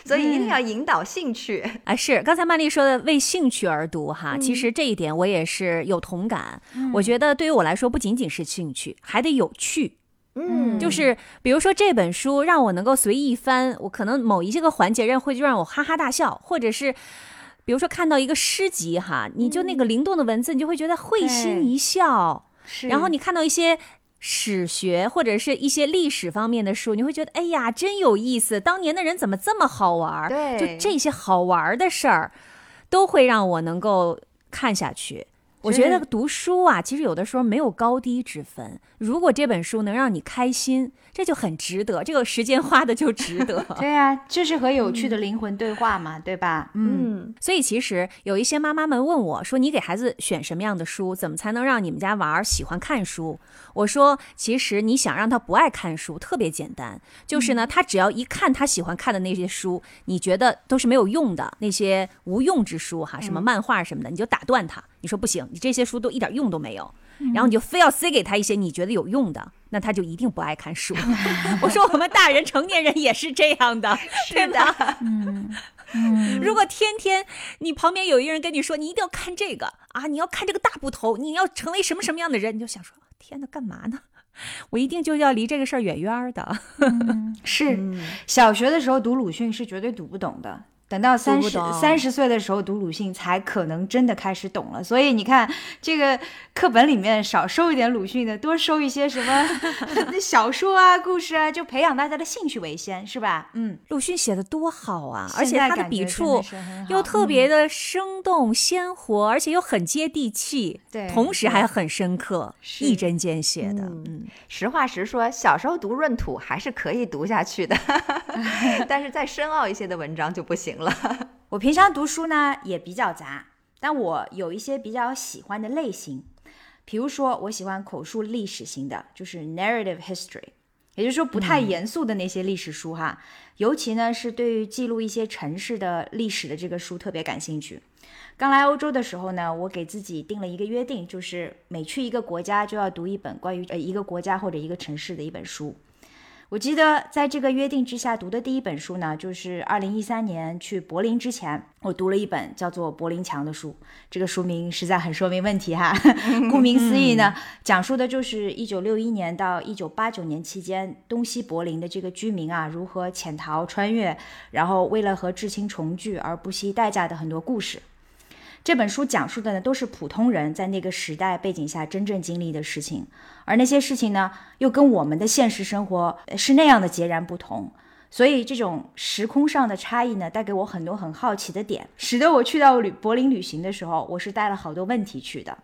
所以一定要引导兴趣啊！是刚才曼丽说的为兴趣而读哈，其实这一点我也是有同感。我觉得对于我来说，不仅仅是兴趣，还得有趣。嗯，就是比如说这本书让我能够随意翻，我可能某一些个环节让会就让我哈哈大笑，或者是比如说看到一个诗集哈，你就那个灵动的文字，你就会觉得会心一笑。是，然后你看到一些史学或者是一些历史方面的书，你会觉得哎呀真有意思，当年的人怎么这么好玩？对，就这些好玩的事儿，都会让我能够看下去。我觉得读书啊，其实有的时候没有高低之分。如果这本书能让你开心，这就很值得，这个时间花的就值得。对啊，就是和有趣的灵魂对话嘛，对吧？嗯。所以其实有一些妈妈们问我说：“你给孩子选什么样的书？怎么才能让你们家娃儿喜欢看书？”我说：“其实你想让他不爱看书，特别简单，就是呢，他只要一看他喜欢看的那些书，你觉得都是没有用的那些无用之书哈，什么漫画什么的，你就打断他。”你说不行，你这些书都一点用都没有，然后你就非要塞给他一些你觉得有用的，那他就一定不爱看书。我说我们大人成年人也是这样的，是的。嗯 嗯，如果天天你旁边有一个人跟你说你一定要看这个啊，你要看这个大部头，你要成为什么什么样的人，你就想说天哪，干嘛呢？我一定就要离这个事儿远远的。是，小学的时候读鲁迅是绝对读不懂的。等到三十三十岁的时候读鲁迅，才可能真的开始懂了。所以你看，这个课本里面少收一点鲁迅的，多收一些什么 小说啊、故事啊，就培养大家的兴趣为先，是吧？嗯，鲁迅写的多好啊，而且他的笔触又特别的生动鲜活，而且又很接地气，对，同时还很深刻，一针见血的。嗯，实话实说，小时候读闰土还是可以读下去的，但是再深奥一些的文章就不行。了，我平常读书呢也比较杂，但我有一些比较喜欢的类型，比如说我喜欢口述历史型的，就是 narrative history，也就是说不太严肃的那些历史书哈，尤其呢是对于记录一些城市的历史的这个书特别感兴趣。刚来欧洲的时候呢，我给自己定了一个约定，就是每去一个国家就要读一本关于呃一个国家或者一个城市的一本书。我记得在这个约定之下读的第一本书呢，就是二零一三年去柏林之前，我读了一本叫做《柏林墙》的书。这个书名实在很说明问题哈。顾名思义呢，讲述的就是一九六一年到一九八九年期间，东西柏林的这个居民啊，如何潜逃穿越，然后为了和至亲重聚而不惜代价的很多故事。这本书讲述的呢，都是普通人在那个时代背景下真正经历的事情，而那些事情呢，又跟我们的现实生活是那样的截然不同。所以这种时空上的差异呢，带给我很多很好奇的点，使得我去到旅柏林旅行的时候，我是带了好多问题去的。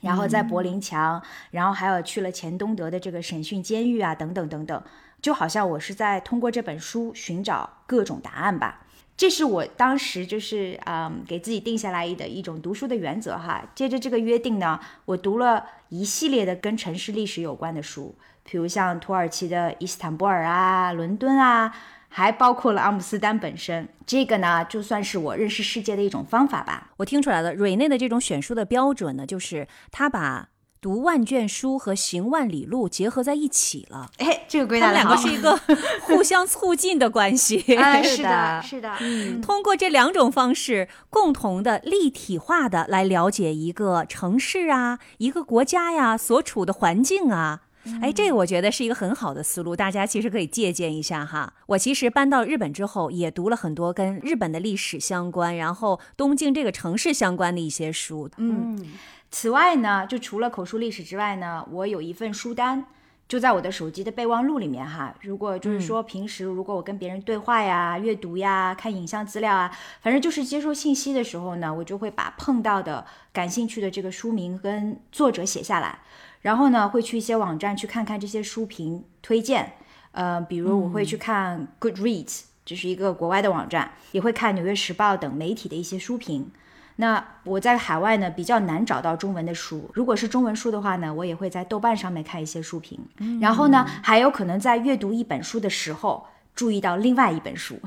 然后在柏林墙，然后还有去了前东德的这个审讯监狱啊，等等等等，就好像我是在通过这本书寻找各种答案吧。这是我当时就是嗯给自己定下来的一种读书的原则哈。接着这个约定呢，我读了一系列的跟城市历史有关的书，比如像土耳其的伊斯坦布尔啊、伦敦啊，还包括了阿姆斯丹本身。这个呢，就算是我认识世界的一种方法吧。我听出来了，瑞内的这种选书的标准呢，就是他把读万卷书和行万里路结合在一起了。哎，这个归他们两个是一个 互相促进的关系。哎，是的是的，嗯通过这两种方式，共同的立体化的来了解一个城市啊，一个国家呀所处的环境啊。哎，这个我觉得是一个很好的思路，大家其实可以借鉴一下哈。我其实搬到日本之后，也读了很多跟日本的历史相关，然后东京这个城市相关的一些书。嗯。此外呢，就除了口述历史之外呢，我有一份书单，就在我的手机的备忘录里面哈。如果就是说平时如果我跟别人对话呀、阅读呀、看影像资料啊，反正就是接收信息的时候呢，我就会把碰到的感兴趣的这个书名跟作者写下来，然后呢，会去一些网站去看看这些书评推荐。呃，比如我会去看 Goodreads，这是一个国外的网站，也会看《纽约时报》等媒体的一些书评。那我在海外呢比较难找到中文的书，如果是中文书的话呢，我也会在豆瓣上面看一些书评。然后呢，还有可能在阅读一本书的时候注意到另外一本书。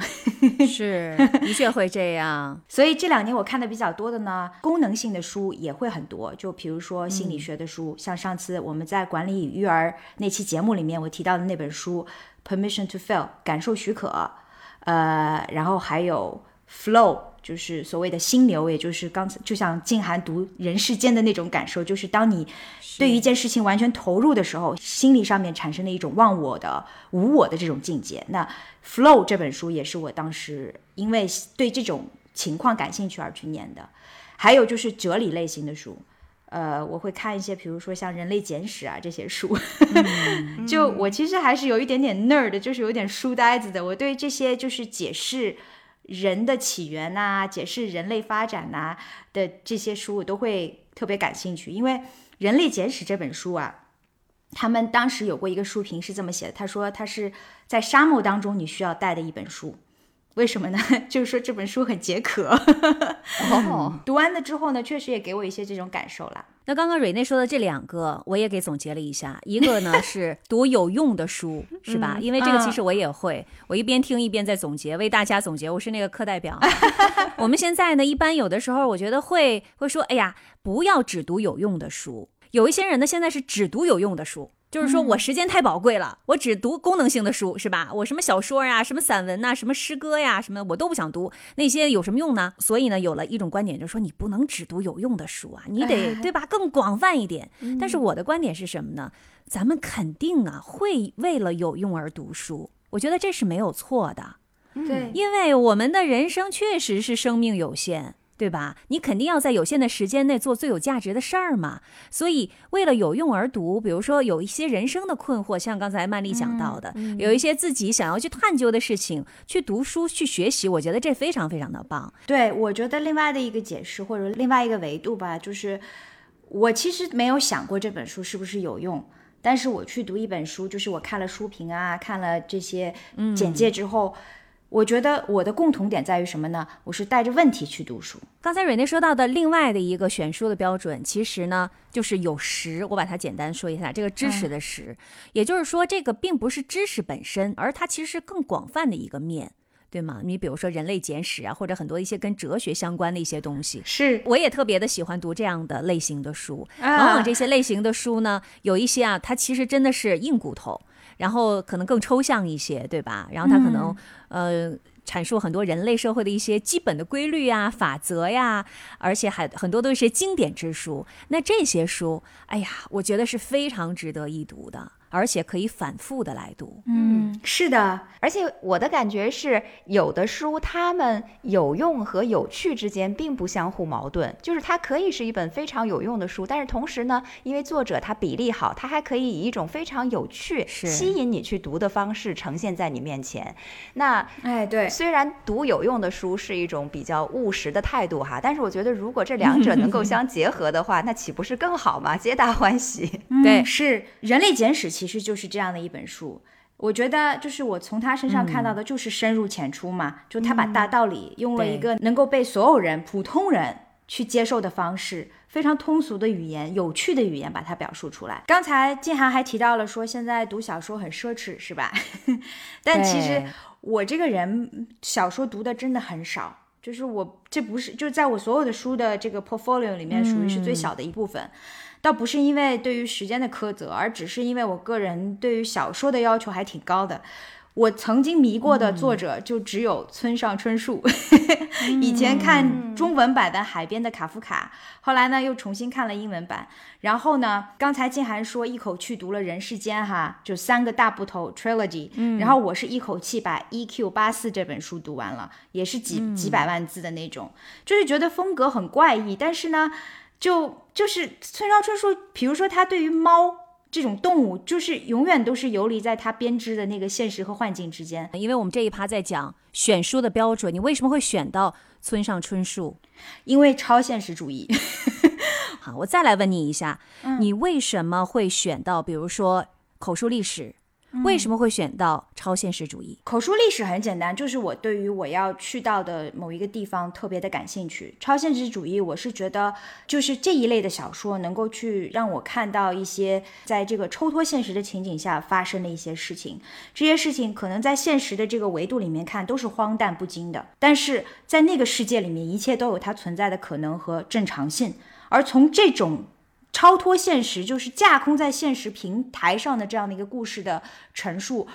是，的确会这样。所以这两年我看的比较多的呢，功能性的书也会很多，就比如说心理学的书，像上次我们在管理与育儿那期节目里面我提到的那本书《Permission to Fail》感受许可，呃，然后还有 Flow。就是所谓的心流，也就是刚才就像静涵读《人世间》的那种感受，就是当你对于一件事情完全投入的时候，心理上面产生了一种忘我的、无我的这种境界。那《Flow》这本书也是我当时因为对这种情况感兴趣而去念的。还有就是哲理类型的书，呃，我会看一些，比如说像《人类简史》啊这些书。就我其实还是有一点点 nerd，就是有点书呆子的。我对这些就是解释。人的起源呐、解释人类发展呐、的这些书，我都会特别感兴趣。因为《人类简史》这本书啊，他们当时有过一个书评是这么写的，他说它是在沙漠当中你需要带的一本书。为什么呢？就是说这本书很解渴。哦，读完了之后呢，确实也给我一些这种感受啦。那刚刚蕊内说的这两个，我也给总结了一下。一个呢 是读有用的书，是吧？因为这个其实我也会，我一边听一边在总结，为大家总结。我是那个课代表。我们现在呢，一般有的时候我觉得会会说，哎呀，不要只读有用的书。有一些人呢，现在是只读有用的书。就是说我时间太宝贵了，我只读功能性的书，是吧？我什么小说呀、什么散文呐、什么诗歌呀、什么我都不想读，那些有什么用呢？所以呢，有了一种观点，就是说你不能只读有用的书啊，你得对吧？更广泛一点。但是我的观点是什么呢？咱们肯定啊会为了有用而读书，我觉得这是没有错的，对，因为我们的人生确实是生命有限。对吧？你肯定要在有限的时间内做最有价值的事儿嘛。所以，为了有用而读，比如说有一些人生的困惑，像刚才曼丽讲到的，有一些自己想要去探究的事情，去读书去学习，我觉得这非常非常的棒。对，我觉得另外的一个解释或者另外一个维度吧，就是我其实没有想过这本书是不是有用，但是我去读一本书，就是我看了书评啊，看了这些简介之后。我觉得我的共同点在于什么呢？我是带着问题去读书。刚才蕊内说到的另外的一个选书的标准，其实呢就是有识。我把它简单说一下，这个知识的识，也就是说，这个并不是知识本身，而它其实是更广泛的一个面，对吗？你比如说《人类简史》啊，或者很多一些跟哲学相关的一些东西。是，我也特别的喜欢读这样的类型的书。啊往往这些类型的书呢，有一些啊，它其实真的是硬骨头，然后可能更抽象一些，对吧？然后它可能、呃。阐述很多人类社会的一些基本的规律呀、法则呀，而且还很多都是些经典之书。那这些书，哎呀，我觉得是非常值得一读的，而且可以反复的来读。嗯，是的，而且我的感觉是，有的书它们有用和有趣之间并不相互矛盾，就是它可以是一本非常有用的书，但是同时呢，因为作者他比例好，他还可以以一种非常有趣、吸引你去读的方式呈现在你面前。那哎，对，虽然读有用的书是一种比较务实的态度哈，但是我觉得如果这两者 能够相结合的话，那岂不是更好吗？皆大欢喜。对嗯是《人类简史》，其实就是这样的一本书。我觉得，就是我从他身上看到的，就是深入浅出嘛，就他把大道理用了一个能够被所有人、普通人去接受的方式，非常通俗的语言、有趣的语言把它表述出来。刚才静涵还提到了说，现在读小说很奢侈，是吧？但其实我这个人小说读的真的很少，就是我这不是就是在我所有的书的这个 portfolio 里面属于是最小的一部分。倒不是因为对于时间的苛责，而只是因为我个人对于小说的要求还挺高的。我曾经迷过的作者就只有村上春树，以前看中文版的《海边的卡夫卡》，后来呢又重新看了英文版，然后呢，刚才静涵说一口气读了《人世间》哈，就三个大部头 trilogy，然后我是一口气把《E.Q. 八四》这本书读完了，也是几几百万字的那种，就是觉得风格很怪异，但是呢，就就是村上春树，比如说他对于猫。这种动物就是永远都是游离在他编织的那个现实和幻境之间。因为我们这一趴在讲选书的标准，你为什么会选到村上春树？因为超现实主义。好，我再来问你一下，你为什么会选到，比如说口述历史？为什么会选到超现实主义？口述历史很简单，就是我对于我要去到的某一个地方特别的感兴趣。超现实主义，我是觉得就是这一类的小说能够去让我看到一些在这个抽脱现实的情景下发生的一些事情。这些事情可能在现实的这个维度里面看都是荒诞不经的，但是在那个世界里面，一切都有它存在的可能和正常性。而从这种超脱现实，就是架空在现实平台上的这样的一个故事的陈述，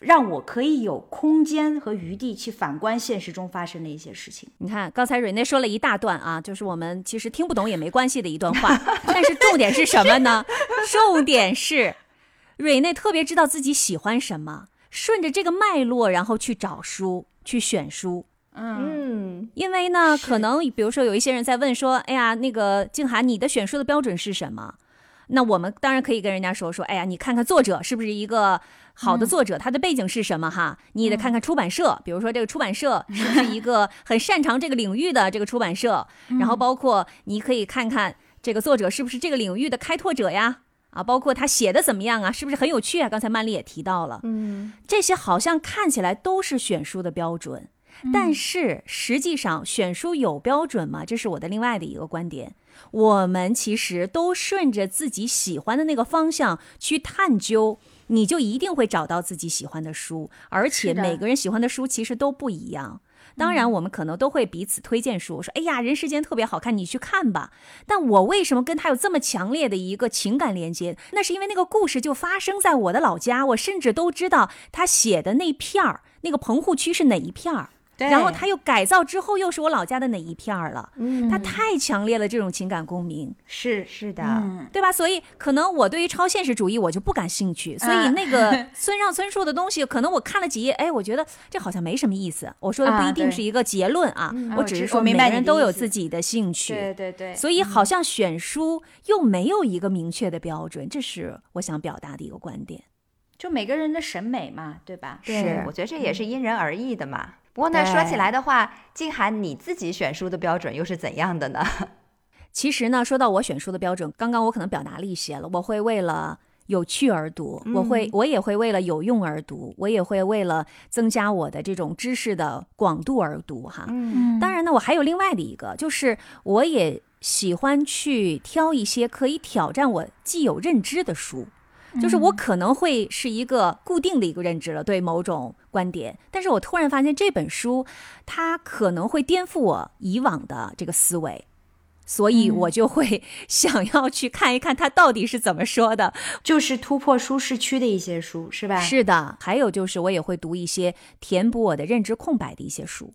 让我可以有空间和余地去反观现实中发生的一些事情。你看，刚才瑞内说了一大段啊，就是我们其实听不懂也没关系的一段话，但是重点是什么呢？重点是瑞内特别知道自己喜欢什么，顺着这个脉络，然后去找书，去选书。嗯，因为呢，可能比如说有一些人在问说，哎呀，那个静涵，你的选书的标准是什么？那我们当然可以跟人家说说，哎呀，你看看作者是不是一个好的作者，他的背景是什么哈？你也得看看出版社，比如说这个出版社 是不是一个很擅长这个领域的这个出版社？然后包括你可以看看这个作者是不是这个领域的开拓者呀？啊，包括他写的怎么样啊？是不是很有趣啊？刚才曼丽也提到了，嗯，这些好像看起来都是选书的标准。但是实际上选书有标准吗？这是我的另外的一个观点。我们其实都顺着自己喜欢的那个方向去探究，你就一定会找到自己喜欢的书。而且每个人喜欢的书其实都不一样。当然，我们可能都会彼此推荐书，说：“哎呀，人世间特别好看，你去看吧。”但我为什么跟他有这么强烈的一个情感连接？那是因为那个故事就发生在我的老家，我甚至都知道他写的那片儿，那个棚户区是哪一片儿。然后他又改造之后，又是我老家的哪一片儿了？嗯，他太强烈了，这种情感共鸣是是的，对吧？所以可能我对于超现实主义我就不感兴趣。所以那个 村上春树的东西，可能我看了几页，哎，我觉得这好像没什么意思。我说的不一定是一个结论啊，我只是说每个人都有自己的兴趣。对对对。所以好像选书又没有一个明确的标准，这是我想表达的一个观点。就每个人的审美嘛，对吧？是，我觉得这也是因人而异的嘛。不过呢，说起来的话，静涵你自己选书的标准又是怎样的呢？其实呢，说到我选书的标准，刚刚我可能表达了一些了。我会为了有趣而读，我会我也会为了有用而读，我也会为了增加我的这种知识的广度而读哈。嗯，当然呢，我还有另外的一个，就是我也喜欢去挑一些可以挑战我既有认知的书。就是我可能会是一个固定的一个认知了，对某种观点，但是我突然发现这本书，它可能会颠覆我以往的这个思维，所以我就会 想要去看一看它到底是怎么说的，就是突破舒适区的一些书，是吧？是的，还有就是我也会读一些填补我的认知空白的一些书，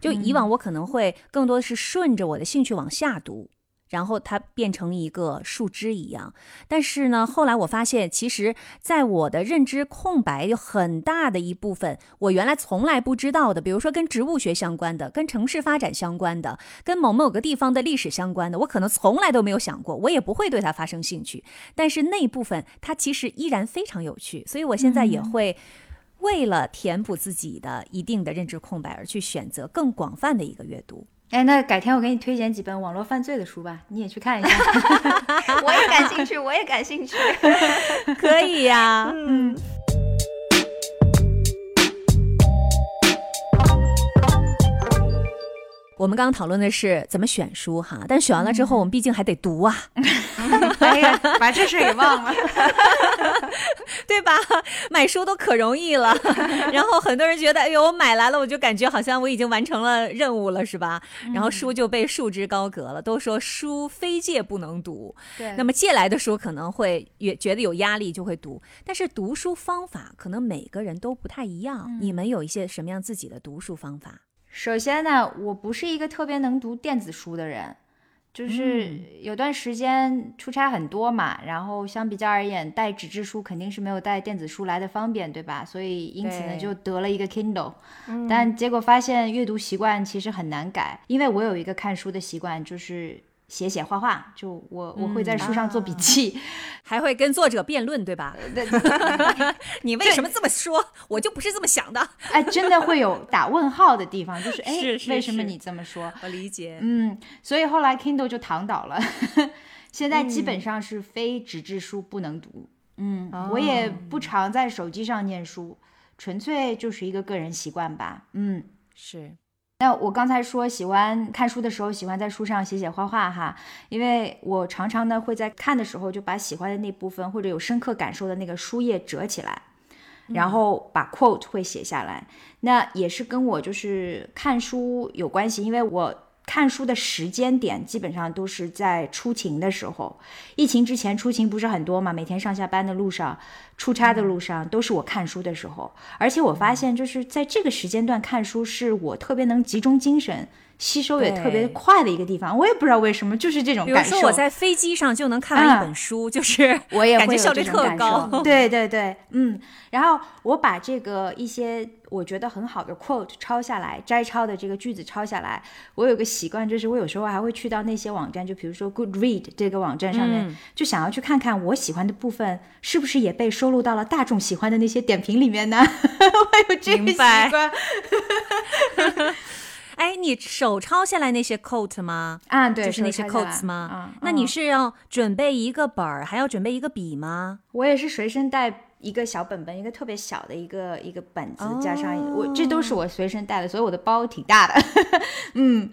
就以往我可能会更多的是顺着我的兴趣往下读。然后它变成一个树枝一样，但是呢，后来我发现，其实在我的认知空白有很大的一部分，我原来从来不知道的，比如说跟植物学相关的、跟城市发展相关的、跟某某个地方的历史相关的，我可能从来都没有想过，我也不会对它发生兴趣。但是那部分它其实依然非常有趣，所以我现在也会为了填补自己的一定的认知空白而去选择更广泛的一个阅读。哎，那改天我给你推荐几本网络犯罪的书吧，你也去看一下。我也感兴趣，我也感兴趣。可以呀，嗯。我们刚刚讨论的是怎么选书哈，但选完了之后，我们毕竟还得读啊。哎呀，把这事给忘了，对吧？买书都可容易了，然后很多人觉得，哎呦，我买来了，我就感觉好像我已经完成了任务了，是吧？然后书就被束之高阁了。都说书非借不能读，对。那么借来的书可能会也觉得有压力就会读，但是读书方法可能每个人都不太一样。你们有一些什么样自己的读书方法？首先呢，我不是一个特别能读电子书的人，就是有段时间出差很多嘛，然后相比较而言，带纸质书肯定是没有带电子书来的方便，对吧？所以因此呢，就得了一个 Kindle，但结果发现阅读习惯其实很难改，因为我有一个看书的习惯，就是。写写画画，就我我会在书上做笔记，还会跟作者辩论，对吧？你为什么这么说？我就不是这么想的。哎，真的会有打问号的地方，就是 哎，为什么你这么说？我理解。嗯，所以后来 Kindle 就躺倒了，现在基本上是非纸质书不能读。嗯，我也不常在手机上念书，纯粹就是一个个人习惯吧。嗯，是。那我刚才说喜欢看书的时候，喜欢在书上写写画画哈，因为我常常呢会在看的时候就把喜欢的那部分或者有深刻感受的那个书页折起来，然后把 quote 会写下来。那也是跟我就是看书有关系，因为我。看书的时间点基本上都是在出勤的时候，疫情之前出勤不是很多嘛？每天上下班的路上、出差的路上都是我看书的时候，而且我发现就是在这个时间段看书是我特别能集中精神。吸收也特别快的一个地方，我也不知道为什么，就是这种感受。比如说我在飞机上就能看完一本书，就是我也感觉效率特高。对对对，嗯。然后我把这个一些我觉得很好的 quote 抄下来，摘抄的这个句子抄下来。我有个习惯，就是我有时候还会去到那些网站，就比如说 Goodread 这个网站上面，就想要去看看我喜欢的部分是不是也被收录到了大众喜欢的那些点评里面呢？我有这个习惯。哎，你手抄下来那些 quote 吗？啊，对，就是那些 quotes 吗？那你是要准备一个本儿，还要准备一个笔吗？我也是随身带一个小本本，一个特别小的一个一个本子，加上我，这都是我随身带的，所以我的包挺大的。嗯。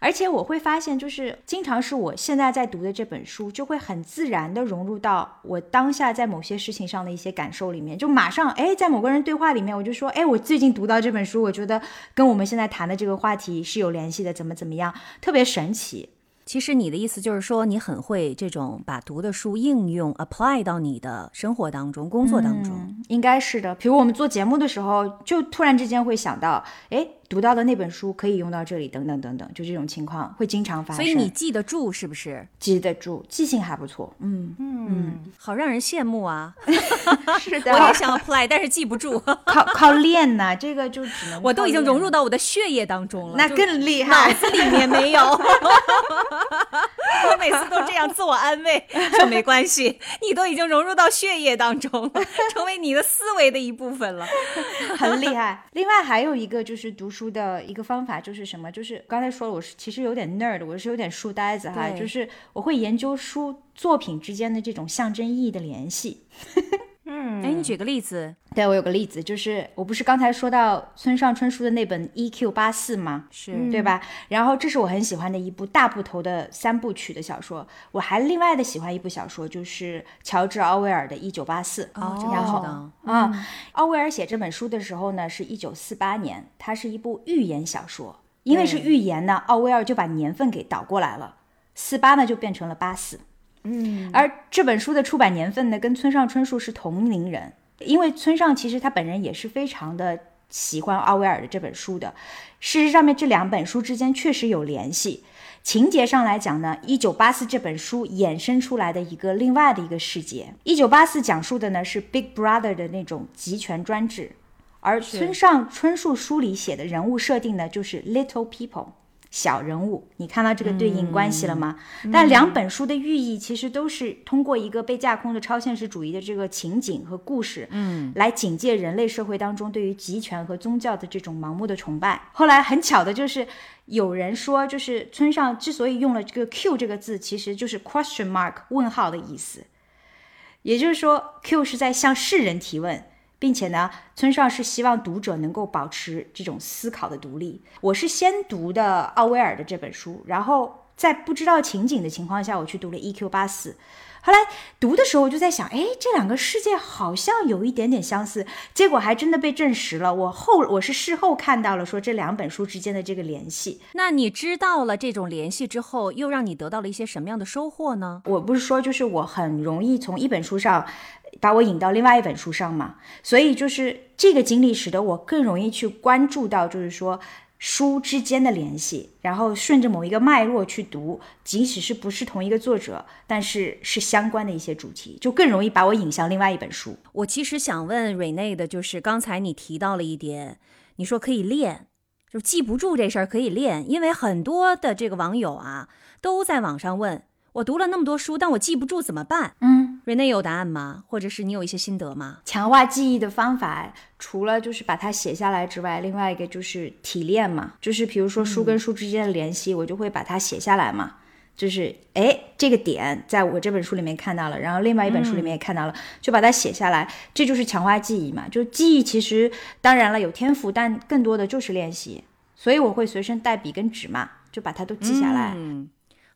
而且我会发现，就是经常是我现在在读的这本书，就会很自然的融入到我当下在某些事情上的一些感受里面，就马上哎，在某个人对话里面，我就说，哎，我最近读到这本书，我觉得跟我们现在谈的这个话题是有联系的，怎么怎么样，特别神奇。其实你的意思就是说，你很会这种把读的书应用 apply 到你的生活当中、工作当中，应该是的。比如我们做节目的时候，就突然之间会想到，哎。读到的那本书可以用到这里，等等等等，就这种情况会经常发生。所以你记得住是不是？记得住，记性还不错。嗯嗯，好让人羡慕啊！是的，我也想 apply，但是记不住，靠靠练呐。这个就只能我都已经融入到我的血液当中了，那更厉害，脑子里面没有。我每次都这样自我安慰，说没关系，你都已经融入到血液当中，成为你的思维的一部分了，很厉害。另外还有一个就是读书。书的一个方法就是什么？就是刚才说了，我是其实有点 nerd，我是有点书呆子哈。就是我会研究书作品之间的这种象征意义的联系。嗯，哎，你举个例子。对我有个例子，就是我不是刚才说到村上春树的那本《E.Q. 八四》吗？是对吧？然后这是我很喜欢的一部大部头的三部曲的小说。我还另外的喜欢一部小说，就是乔治·奥威尔的《一九八四》。哦，然后啊，奥威尔写这本书的时候呢，是一九四八年，它是一部寓言小说。因为是寓言呢，奥威尔就把年份给倒过来了，四八呢就变成了八四。嗯，而这本书的出版年份呢，跟村上春树是同龄人，因为村上其实他本人也是非常的喜欢奥威尔的这本书的。事实上面这两本书之间确实有联系。情节上来讲呢，《一九八四》这本书衍生出来的一个另外的一个世界，《一九八四》讲述的呢是 Big Brother 的那种集权专制，而村上春树书里写的人物设定呢就是 Little People。小人物，你看到这个对应关系了吗？但两本书的寓意其实都是通过一个被架空的超现实主义的这个情景和故事，嗯，来警戒人类社会当中对于集权和宗教的这种盲目的崇拜。后来很巧的就是，有人说，就是村上之所以用了这个 Q 这个字，其实就是 question mark 问号的意思，也就是说，Q 是在向世人提问。并且呢，村上是希望读者能够保持这种思考的独立。我是先读的奥威尔的这本书，然后在不知道情景的情况下，我去读了《E.Q. 八四》。后来读的时候，我就在想，哎，这两个世界好像有一点点相似。结果还真的被证实了。我后我是事后看到了说这两本书之间的这个联系。那你知道了这种联系之后，又让你得到了一些什么样的收获呢？我不是说就是我很容易从一本书上把我引到另外一本书上嘛，所以就是这个经历使得我更容易去关注到，就是说。书之间的联系，然后顺着某一个脉络去读，即使是不是同一个作者，但是是相关的一些主题，就更容易把我引向另外一本书。我其实想问瑞内的，就是刚才你提到了一点，你说可以练，就记不住这事儿可以练，因为很多的这个网友啊都在网上问。我读了那么多书，但我记不住怎么办？嗯，瑞内有答案吗？或者是你有一些心得吗？强化记忆的方法，除了就是把它写下来之外，另外一个就是提炼嘛。就是比如说书跟书之间的联系，我就会把它写下来嘛。就是哎，这个点在我这本书里面看到了，然后另外一本书里面也看到了，就把它写下来。这就是强化记忆嘛。就记忆其实当然了有天赋，但更多的就是练习。所以我会随身带笔跟纸嘛，就把它都记下来。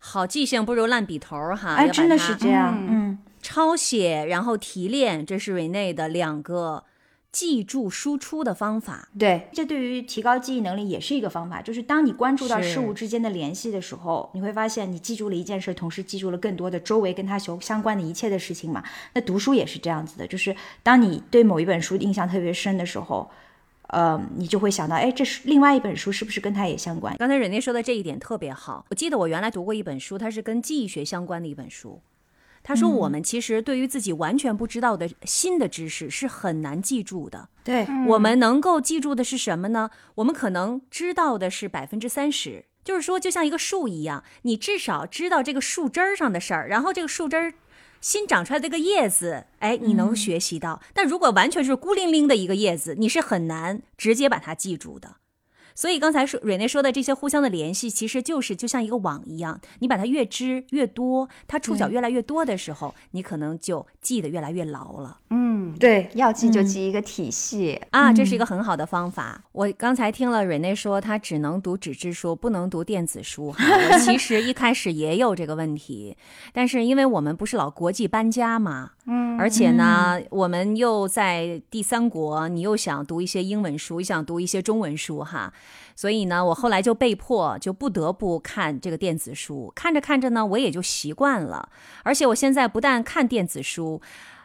好记性不如烂笔头儿哈！哎，真的是这样。嗯，抄写然后提炼，这是瑞内的两个记住输出的方法。对，这对于提高记忆能力也是一个方法。就是当你关注到事物之间的联系的时候，你会发现你记住了一件事，同时记住了更多的周围跟它相相关的一切的事情嘛。那读书也是这样子的，就是当你对某一本书印象特别深的时候。呃，你就会想到，哎，这是另外一本书，是不是跟它也相关？刚才忍内说的这一点特别好。我记得我原来读过一本书，它是跟记忆学相关的一本书。他说，我们其实对于自己完全不知道的新的知识是很难记住的。对，我们能够记住的是什么呢？我们可能知道的是百分之三十，就是说，就像一个树一样，你至少知道这个树枝儿上的事儿，然后这个树枝儿。新长出来的个叶子，哎，你能学习到。但如果完全是孤零零的一个叶子，你是很难直接把它记住的。所以刚才说瑞内说的这些互相的联系，其实就是就像一个网一样，你把它越织越多，它触角越来越多的时候，你可能就记得越来越牢了。嗯，对，要记就记一个体系啊，这是一个很好的方法。我刚才听了瑞内说，他只能读纸质书，不能读电子书。我其实一开始也有这个问题，但是因为我们不是老国际搬家嘛，嗯，而且呢，我们又在第三国，你又想读一些英文书，又想读一些中文书，哈。所以呢，我后来就被迫就不得不看这个电子书，看着看着呢，我也就习惯了。而且我现在不但看电子书，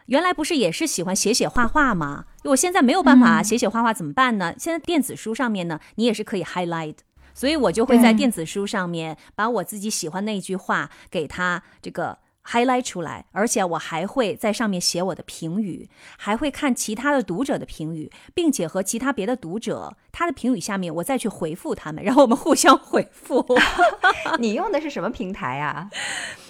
原来不是也是喜欢写写画画吗？我现在没有办法写写画画怎么办呢？现在电子书上面呢，你也是可以 highlight，所以我就会在电子书上面把我自己喜欢那句话给它这个。Highlight 出来，而且我还会在上面写我的评语，还会看其他的读者的评语，并且和其他别的读者他的评语下面我再去回复他们，然后我们互相回复。你用的是什么平台啊？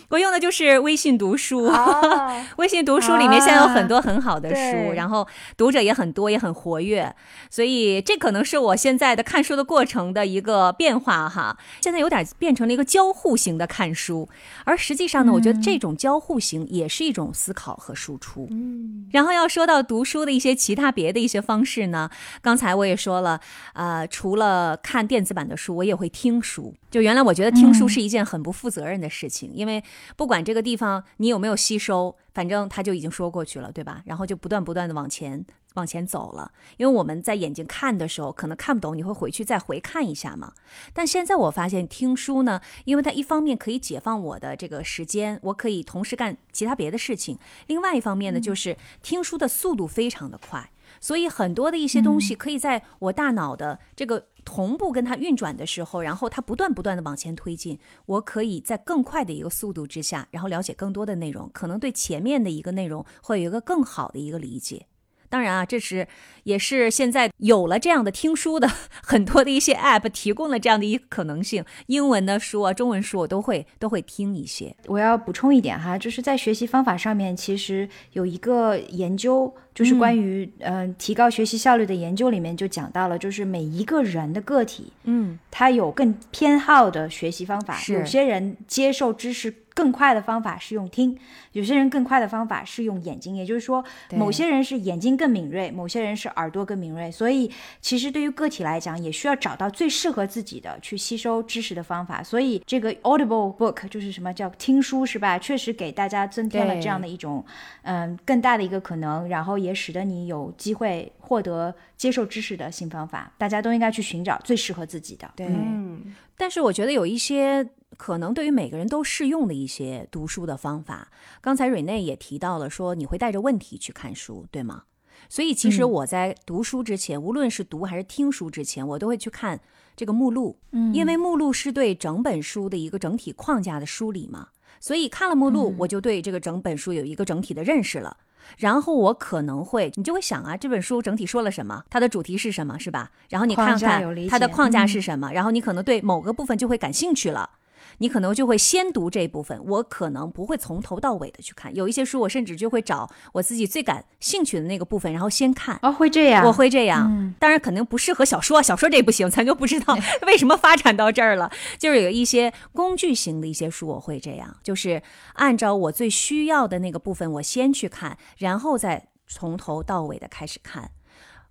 我用的就是微信读书，微信读书里面现在有很多很好的书，然后读者也很多，也很活跃，所以这可能是我现在的看书的过程的一个变化哈。现在有点变成了一个交互型的看书，而实际上呢，我觉得这种交互型也是一种思考和输出。嗯，然后要说到读书的一些其他别的一些方式呢，刚才我也说了，呃，除了看电子版的书，我也会听书。就原来我觉得听书是一件很不负责任的事情，因为不管这个地方你有没有吸收，反正他就已经说过去了，对吧？然后就不断不断的往前往前走了。因为我们在眼睛看的时候，可能看不懂，你会回去再回看一下嘛。但现在我发现听书呢，因为它一方面可以解放我的这个时间，我可以同时干其他别的事情；另外一方面呢，就是听书的速度非常的快，所以很多的一些东西可以在我大脑的这个。同步跟它运转的时候，然后它不断不断的往前推进，我可以在更快的一个速度之下，然后了解更多的内容，可能对前面的一个内容会有一个更好的一个理解。当然啊，这是也是现在有了这样的听书的很多的一些 App 提供了这样的一可能性，英文的书啊，中文书我都会都会听一些。我要补充一点哈，就是在学习方法上面，其实有一个研究。就是关于嗯、呃提高学习效率的研究里面就讲到了，就是每一个人的个体，嗯，他有更偏好的学习方法。是有些人接受知识更快的方法是用听，有些人更快的方法是用眼睛。也就是说，某些人是眼睛更敏锐，某些人是耳朵更敏锐。所以，其实对于个体来讲，也需要找到最适合自己的去吸收知识的方法。所以，这个 Audible book 就是什么叫听书是吧？确实给大家增添了这样的一种嗯更大的一个可能，然后也使得你有机会获得接受知识的新方法。大家都应该去寻找最适合自己的。对，嗯但是我觉得有一些可能对于每个人都适用的一些读书的方法。刚才瑞内也提到了，说你会带着问题去看书，对吗？所以其实我在读书之前，无论是读还是听书之前，我都会去看这个目录，嗯因为目录是对整本书的一个整体框架的梳理嘛。所以看了目录，我就对这个整本书有一个整体的认识了。然后我可能会，你就会想啊，这本书整体说了什么，它的主题是什么，是吧？然后你看看它的框架嗯是什么，然后你可能对某个部分就会感兴趣了。你可能就会先读这一部分，我可能不会从头到尾的去看。有一些书，我甚至就会找我自己最感兴趣的那个部分，然后先看。哦，会这样，我会这样，嗯当然肯定不适合小说，小说这不行，咱就不知道 为什么发展到这儿了。就是有一些工具型的一些书，我会这样，就是按照我最需要的那个部分，我先去看，然后再从头到尾的开始看。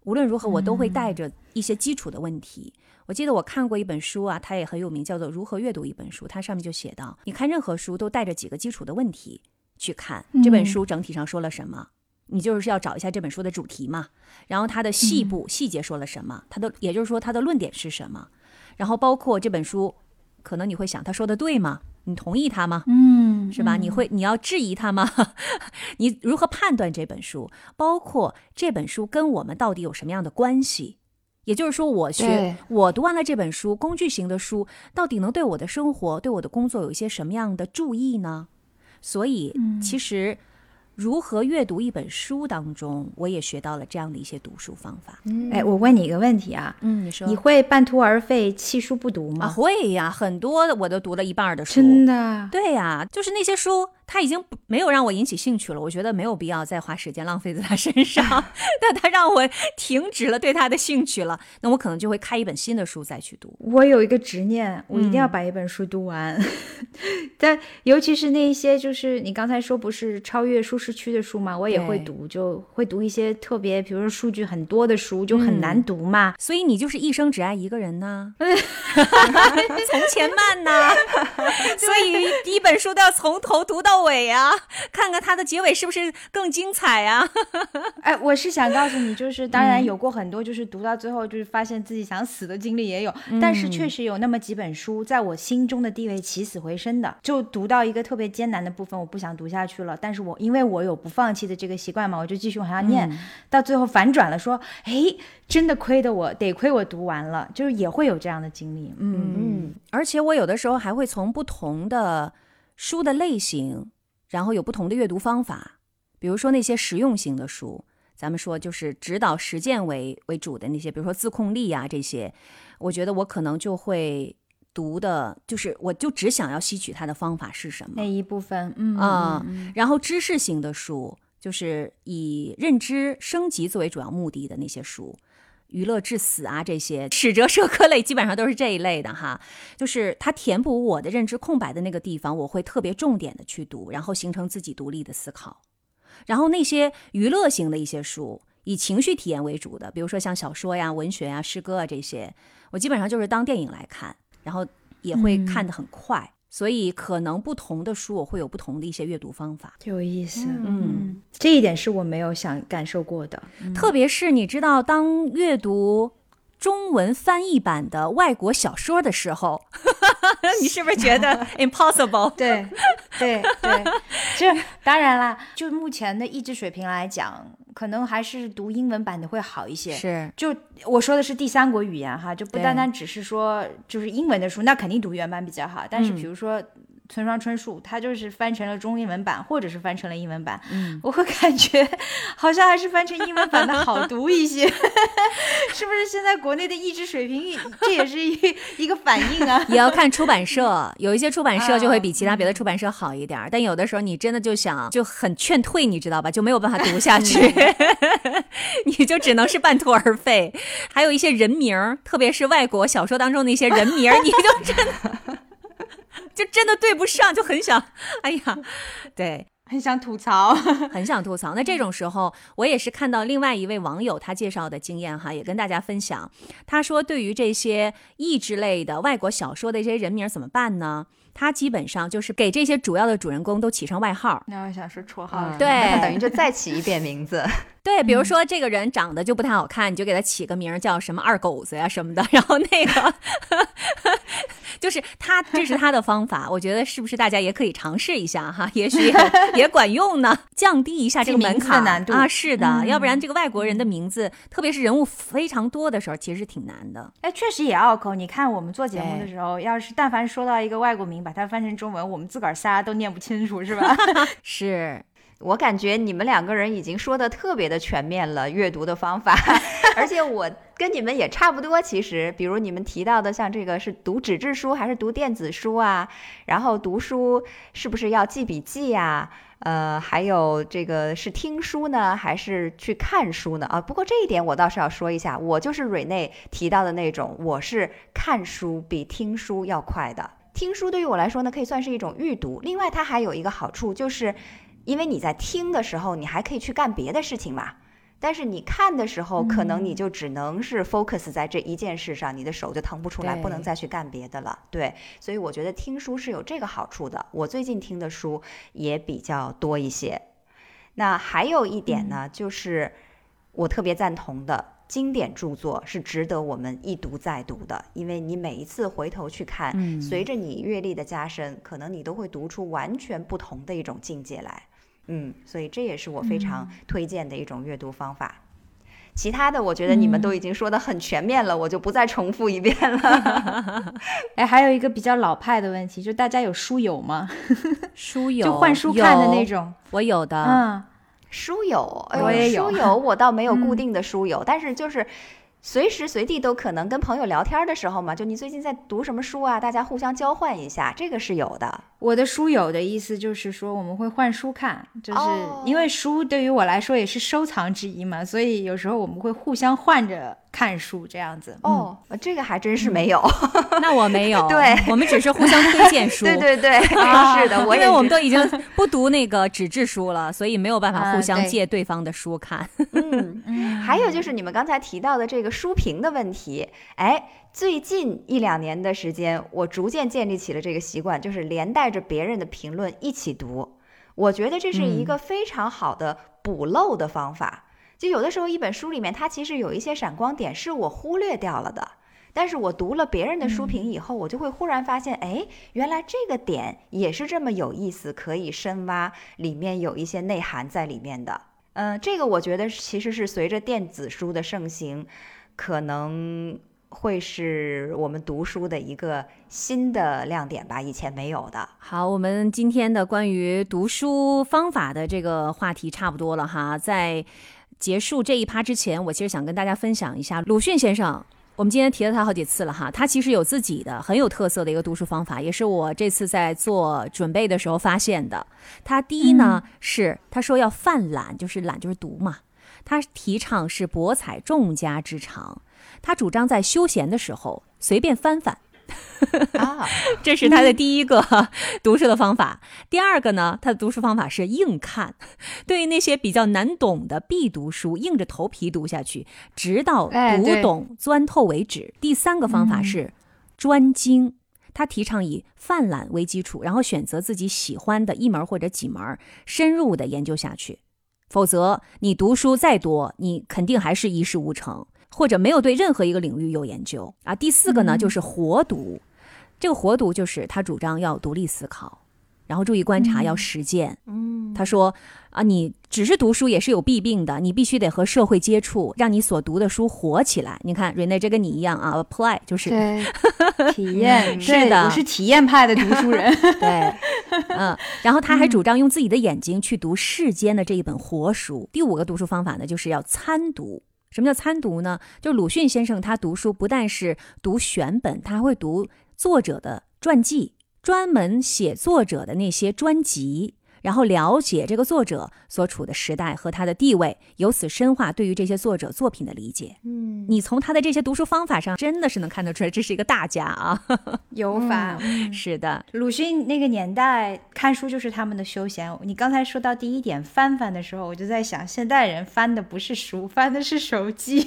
无论如何，我都会带着一些基础的问题。我记得我看过一本书啊，它也很有名，叫做《如何阅读一本书》。它上面就写到，你看任何书都带着几个基础的问题去看这本书整体上说了什么。你就是要找一下这本书的主题嘛，然后它的细部、细节说了什么，它的也就是说它的论点是什么，然后包括这本书，可能你会想他说的对吗？你同意他吗？嗯，是吧？你会你要质疑他吗？你如何判断这本书？包括这本书跟我们到底有什么样的关系？也就是说，我学我读完了这本书，工具型的书，到底能对我的生活、对我的工作有一些什么样的注意呢？所以，其实如何阅读一本书当中，我也学到了这样的一些读书方法。哎，我问你一个问题啊，嗯，你说你会半途而废、弃书不读啊？吗？会呀，很多我都读了一半的书，真的，对呀，就是那些书，它已经不没有让我引起兴趣了。我觉得没有必要再花时间浪费在他身上。但他让我停止了对他的兴趣了，那我可能就会开一本新的书再去读。我有一个执念，我一定要嗯把一本书读完。但尤其是那一些，就是你刚才说不是超越舒适区的书嘛，我也会读，就会读一些特别，比如说数据很多的书，就很嗯难读嘛。所以你就是一生只爱一个人呐，从前慢呐，所以一本书都要从头读到尾啊，看看它的结尾是不是更精彩啊。哎，我是想告诉你，就是当然嗯有过很多，就是读到最后就是发现自己想死的经历也有，但是嗯确实有那么几本书在我心中的地位起死回生的。就读到一个特别艰难的部分，我不想读下去了，但是我因为我有不放弃的这个习惯嘛，我就继续往下念，嗯到最后反转了，说，哎，真的亏的我得亏我读完了，就是也会有这样的经历，嗯嗯，而且我有的时候还会从不同的书的类型，然后有不同的阅读方法。比如说那些实用型的书，咱们说就是指导实践为为主的那些，比如说自控力啊这些，我觉得我可能就会读的，就是我就只想要吸取它的方法是什么那一部分，嗯啊、嗯嗯然后知识型的书，就是以认知升级作为主要目的的那些书，娱乐至死啊这些，史哲社科类基本上都是这一类的哈。就是它填补我的认知空白的那个地方，我会特别重点的去读，然后形成自己独立的思考。然后那些娱乐型的一些书，以情绪体验为主的，比如说像小说呀、文学呀、诗歌啊这些，我基本上就是当电影来看，然后也会看得很快。所以可能不同的书，我会有不同的一些阅读方法。有意思，嗯，这一点是我没有想感受过的，特别是你知道，当阅读中文翻译版的外国小说的时候，你是不是觉得 impossible？对，对对，这当然啦，就目前的译制水平来讲，可能还是读英文版的会好一些。是，就我说的是第三国语言哈，就不单单只是说就是英文的书，那肯定读原版比较好。但是嗯比如说村上春树，他就是翻成了中英文版，或者是翻成了英文版。嗯，我会感觉好像还是翻成英文版的好读一些，是不是？现在国内的译制水平，这也是一一个反应啊。也要看出版社，有一些出版社就会比其他别的出版社好一点，但有的时候你真的就想就很劝退，你知道吧？就没有办法读下去，你就只能是半途而废。还有一些人名，特别是外国小说当中的一些人名，你就真的。就真的对不上，就很想，哎呀，对，很想吐槽，很想吐槽。那这种时候，我也是看到另外一位网友他介绍的经验哈，也跟大家分享。他说，对于这些译制类的外国小说的一些人名怎么办呢？他基本上就是给这些主要的主人公都起上外号。那我想说绰号，对，等于就再起一遍名字。对，比如说这个人长得就不太好看，你就给他起个名叫什么二狗子呀什么的，然后那个。就是他，这是他的方法。我觉得是不是大家也可以尝试一下哈？也许也 管用呢，降低一下这个门槛难度啊。是的，要不然这个外国人的名字，特别是人物非常多的时候，其实是挺难的。哎，确实也拗口。你看我们做节目的时候，要是但凡说到一个外国名，把它翻成中文，我们自个儿仨都念不清楚，是吧？是。我感觉你们两个人已经说的特别的全面了，阅读的方法，而且我跟你们也差不多。其实，比如你们提到的，像这个是读纸质书还是读电子书啊？然后读书是不是要记笔记呀？呃，还有这个是听书呢，还是去看书呢？啊，不过这一点我倒是要说一下，我就是瑞内提到的那种，我是看书比听书要快的。听书对于我来说呢，可以算是一种预读。另外，它还有一个好处就是。因为你在听的时候，你还可以去干别的事情嘛。但是你看的时候，可能你就只能是 focus 在这一件事上，你的手就腾不出来，不能再去干别的了。对，所以我觉得听书是有这个好处的。我最近听的书也比较多一些。那还有一点呢，就是我特别赞同的，经典著作是值得我们一读再读的，因为你每一次回头去看，随着你阅历的加深，可能你都会读出完全不同的一种境界来。嗯，所以这也是我非常推荐的一种阅读方法。其他的，我觉得你们都已经说的很全面了，我就不再重复一遍了。哎，还有一个比较老派的问题，就大家有书友吗？书友 就换书看的那种，我有的。嗯，书友，我也有。书友，我倒没有固定的书友，但是就是。随时随地都可能跟朋友聊天的时候嘛，就你最近在读什么书啊？大家互相交换一下，这个是有的。我的书友的意思就是说，我们会换书看，就是因为书对于我来说也是收藏之一嘛，所以有时候我们会互相换着。看书这样子哦，这个还真是没有。那我没有，对我们只是互相推荐书。对对对，是的，我因为我们都已经不读那个纸质书了，所以没有办法互相借对方的书看。嗯，还有就是你们刚才提到的这个书评的问题，哎，最近一两年的时间，我逐渐建立起了这个习惯，就是连带着别人的评论一起读。我觉得这是一个非常好的补漏的方法。就有的时候，一本书里面它其实有一些闪光点是我忽略掉了的，但是我读了别人的书评以后，我就会忽然发现，哎，原来这个点也是这么有意思，可以深挖，里面有一些内涵在里面的。嗯，这个我觉得其实是随着电子书的盛行，可能会是我们读书的一个新的亮点吧，以前没有的。好，我们今天的关于读书方法的这个话题差不多了哈，在。结束这一趴之前，我其实想跟大家分享一下鲁迅先生。我们今天提了他好几次了哈，他其实有自己的很有特色的一个读书方法，也是我这次在做准备的时候发现的。他第一呢是他说要泛懒，就是懒就是读嘛。他提倡是博采众家之长，他主张在休闲的时候随便翻翻。啊，这是他的第一个 读书的方法。第二个呢，他的读书方法是硬看，对于那些比较难懂的必读书，硬着头皮读下去，直到读懂、钻透为止。第三个方法是专精，他提倡以泛览为基础，然后选择自己喜欢的一门或者几门，深入的研究下去。否则，你读书再多，你肯定还是一事无成。或者没有对任何一个领域有研究啊。第四个呢，就是活读。这个活读就是他主张要独立思考，然后注意观察，要实践。嗯，他说啊，你只是读书也是有弊病的，你必须得和社会接触，让你所读的书活起来。你看，瑞内这跟你一样啊，apply 就是 体验，是的，我是体验派的读书人。对，嗯，然后他还主张用自己的眼睛去读世间的这一本活书。第五个读书方法呢，就是要参读。什么叫参读呢？就鲁迅先生他读书不但是读选本，他还会读作者的传记。专门写作者的那些专辑，然后了解这个作者所处的时代和他的地位，由此深化对于这些作者作品的理解。嗯，你从他的这些读书方法上，真的是能看得出来，这是一个大家啊，有法。是的，鲁迅那个年代看书就是他们的休闲。你刚才说到第一点翻翻的时候，我就在想，现代人翻的不是书，翻的是手机。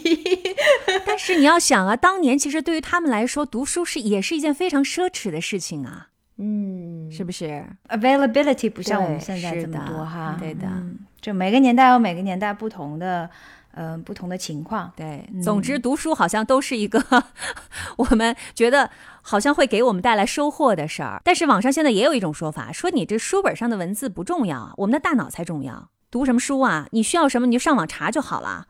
但是你要想啊，当年其实对于他们来说，读书是也是一件非常奢侈的事情啊。嗯，是不是 availability 不像我们现在这么多哈？对的，就每个年代有每个年代不同的，嗯，不同的情况。对，总之读书好像都是一个 我们觉得好像会给我们带来收获的事儿。但是网上现在也有一种说法，说你这书本上的文字不重要，我们的大脑才重要。读什么书啊？你需要什么你就上网查就好了。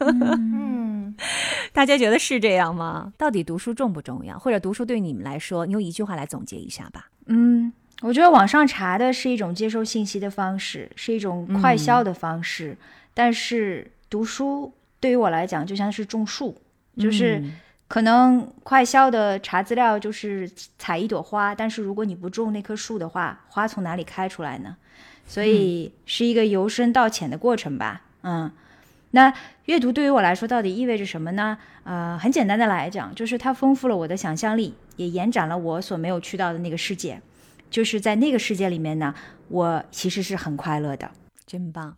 嗯，大家觉得是这样吗？到底读书重不重要？或者读书对你们来说，你用一句话来总结一下吧。嗯，我觉得网上查的是一种接收信息的方式，是一种快消的方式。但是读书对于我来讲，就像是种树，就是可能快消的查资料就是采一朵花，但是如果你不种那棵树的话，花从哪里开出来呢？所以是一个由深到浅的过程吧，嗯，那阅读对于我来说到底意味着什么呢？呃，很简单的来讲，就是它丰富了我的想象力，也延展了我所没有去到的那个世界，就是在那个世界里面呢，我其实是很快乐的，真棒。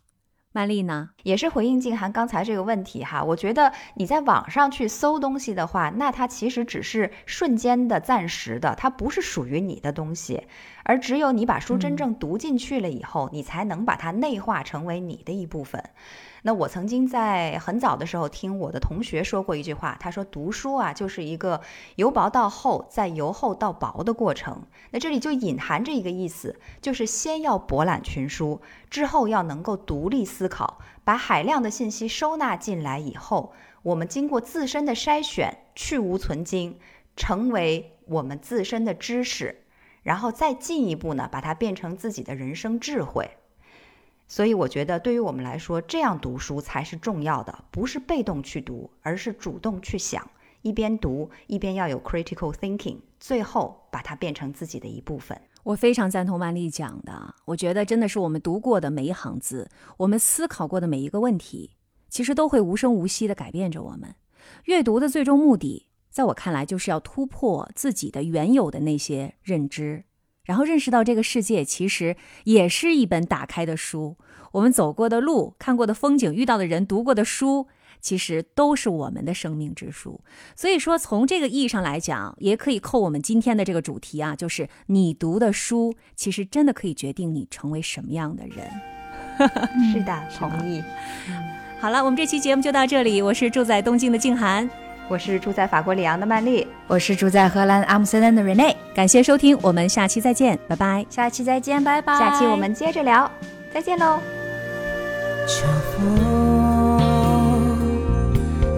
曼丽呢，也是回应静涵刚才这个问题哈。我觉得你在网上去搜东西的话，那它其实只是瞬间的、暂时的，它不是属于你的东西。而只有你把书真正读进去了以后，你才能把它内化成为你的一部分。那我曾经在很早的时候听我的同学说过一句话，他说读书啊就是一个由薄到厚，再由厚到薄的过程。那这里就隐含着一个意思，就是先要博览群书，之后要能够独立思考，把海量的信息收纳进来以后，我们经过自身的筛选，去无存精，成为我们自身的知识，然后再进一步呢，把它变成自己的人生智慧。所以我觉得，对于我们来说，这样读书才是重要的，不是被动去读，而是主动去想，一边读一边要有 critical thinking，最后把它变成自己的一部分。我非常赞同曼丽讲的，我觉得真的是我们读过的每一行字，我们思考过的每一个问题，其实都会无声无息地改变着我们。阅读的最终目的，在我看来，就是要突破自己的原有的那些认知。然后认识到这个世界其实也是一本打开的书，我们走过的路、看过的风景、遇到的人、读过的书，其实都是我们的生命之书。所以说，从这个意义上来讲，也可以扣我们今天的这个主题啊，就是你读的书，其实真的可以决定你成为什么样的人。是的，同意。好了，我们这期节目就到这里。我是住在东京的静涵。我是住在法国里昂的曼丽，我是住在荷兰阿姆斯特丹的 Rene。感谢收听，我们下期再见，拜拜。下期再见，拜拜。下期我们接着聊，再见喽。秋风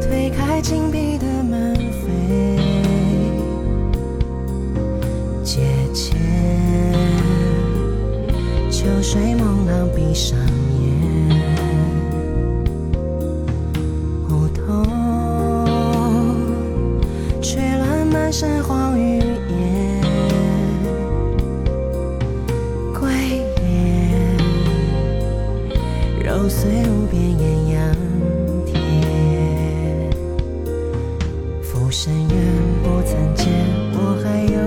推开紧闭的门扉，阶前秋水蒙浪闭上。山黄雨烟，归雁，揉碎无边艳阳天。浮生缘不曾见，我还有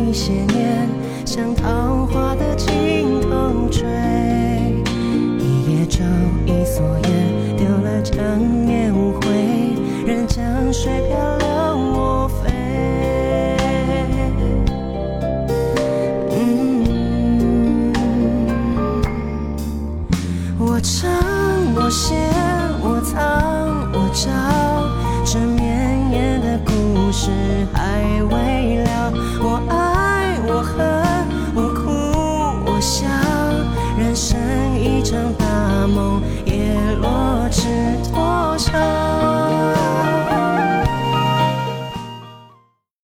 一些念，想逃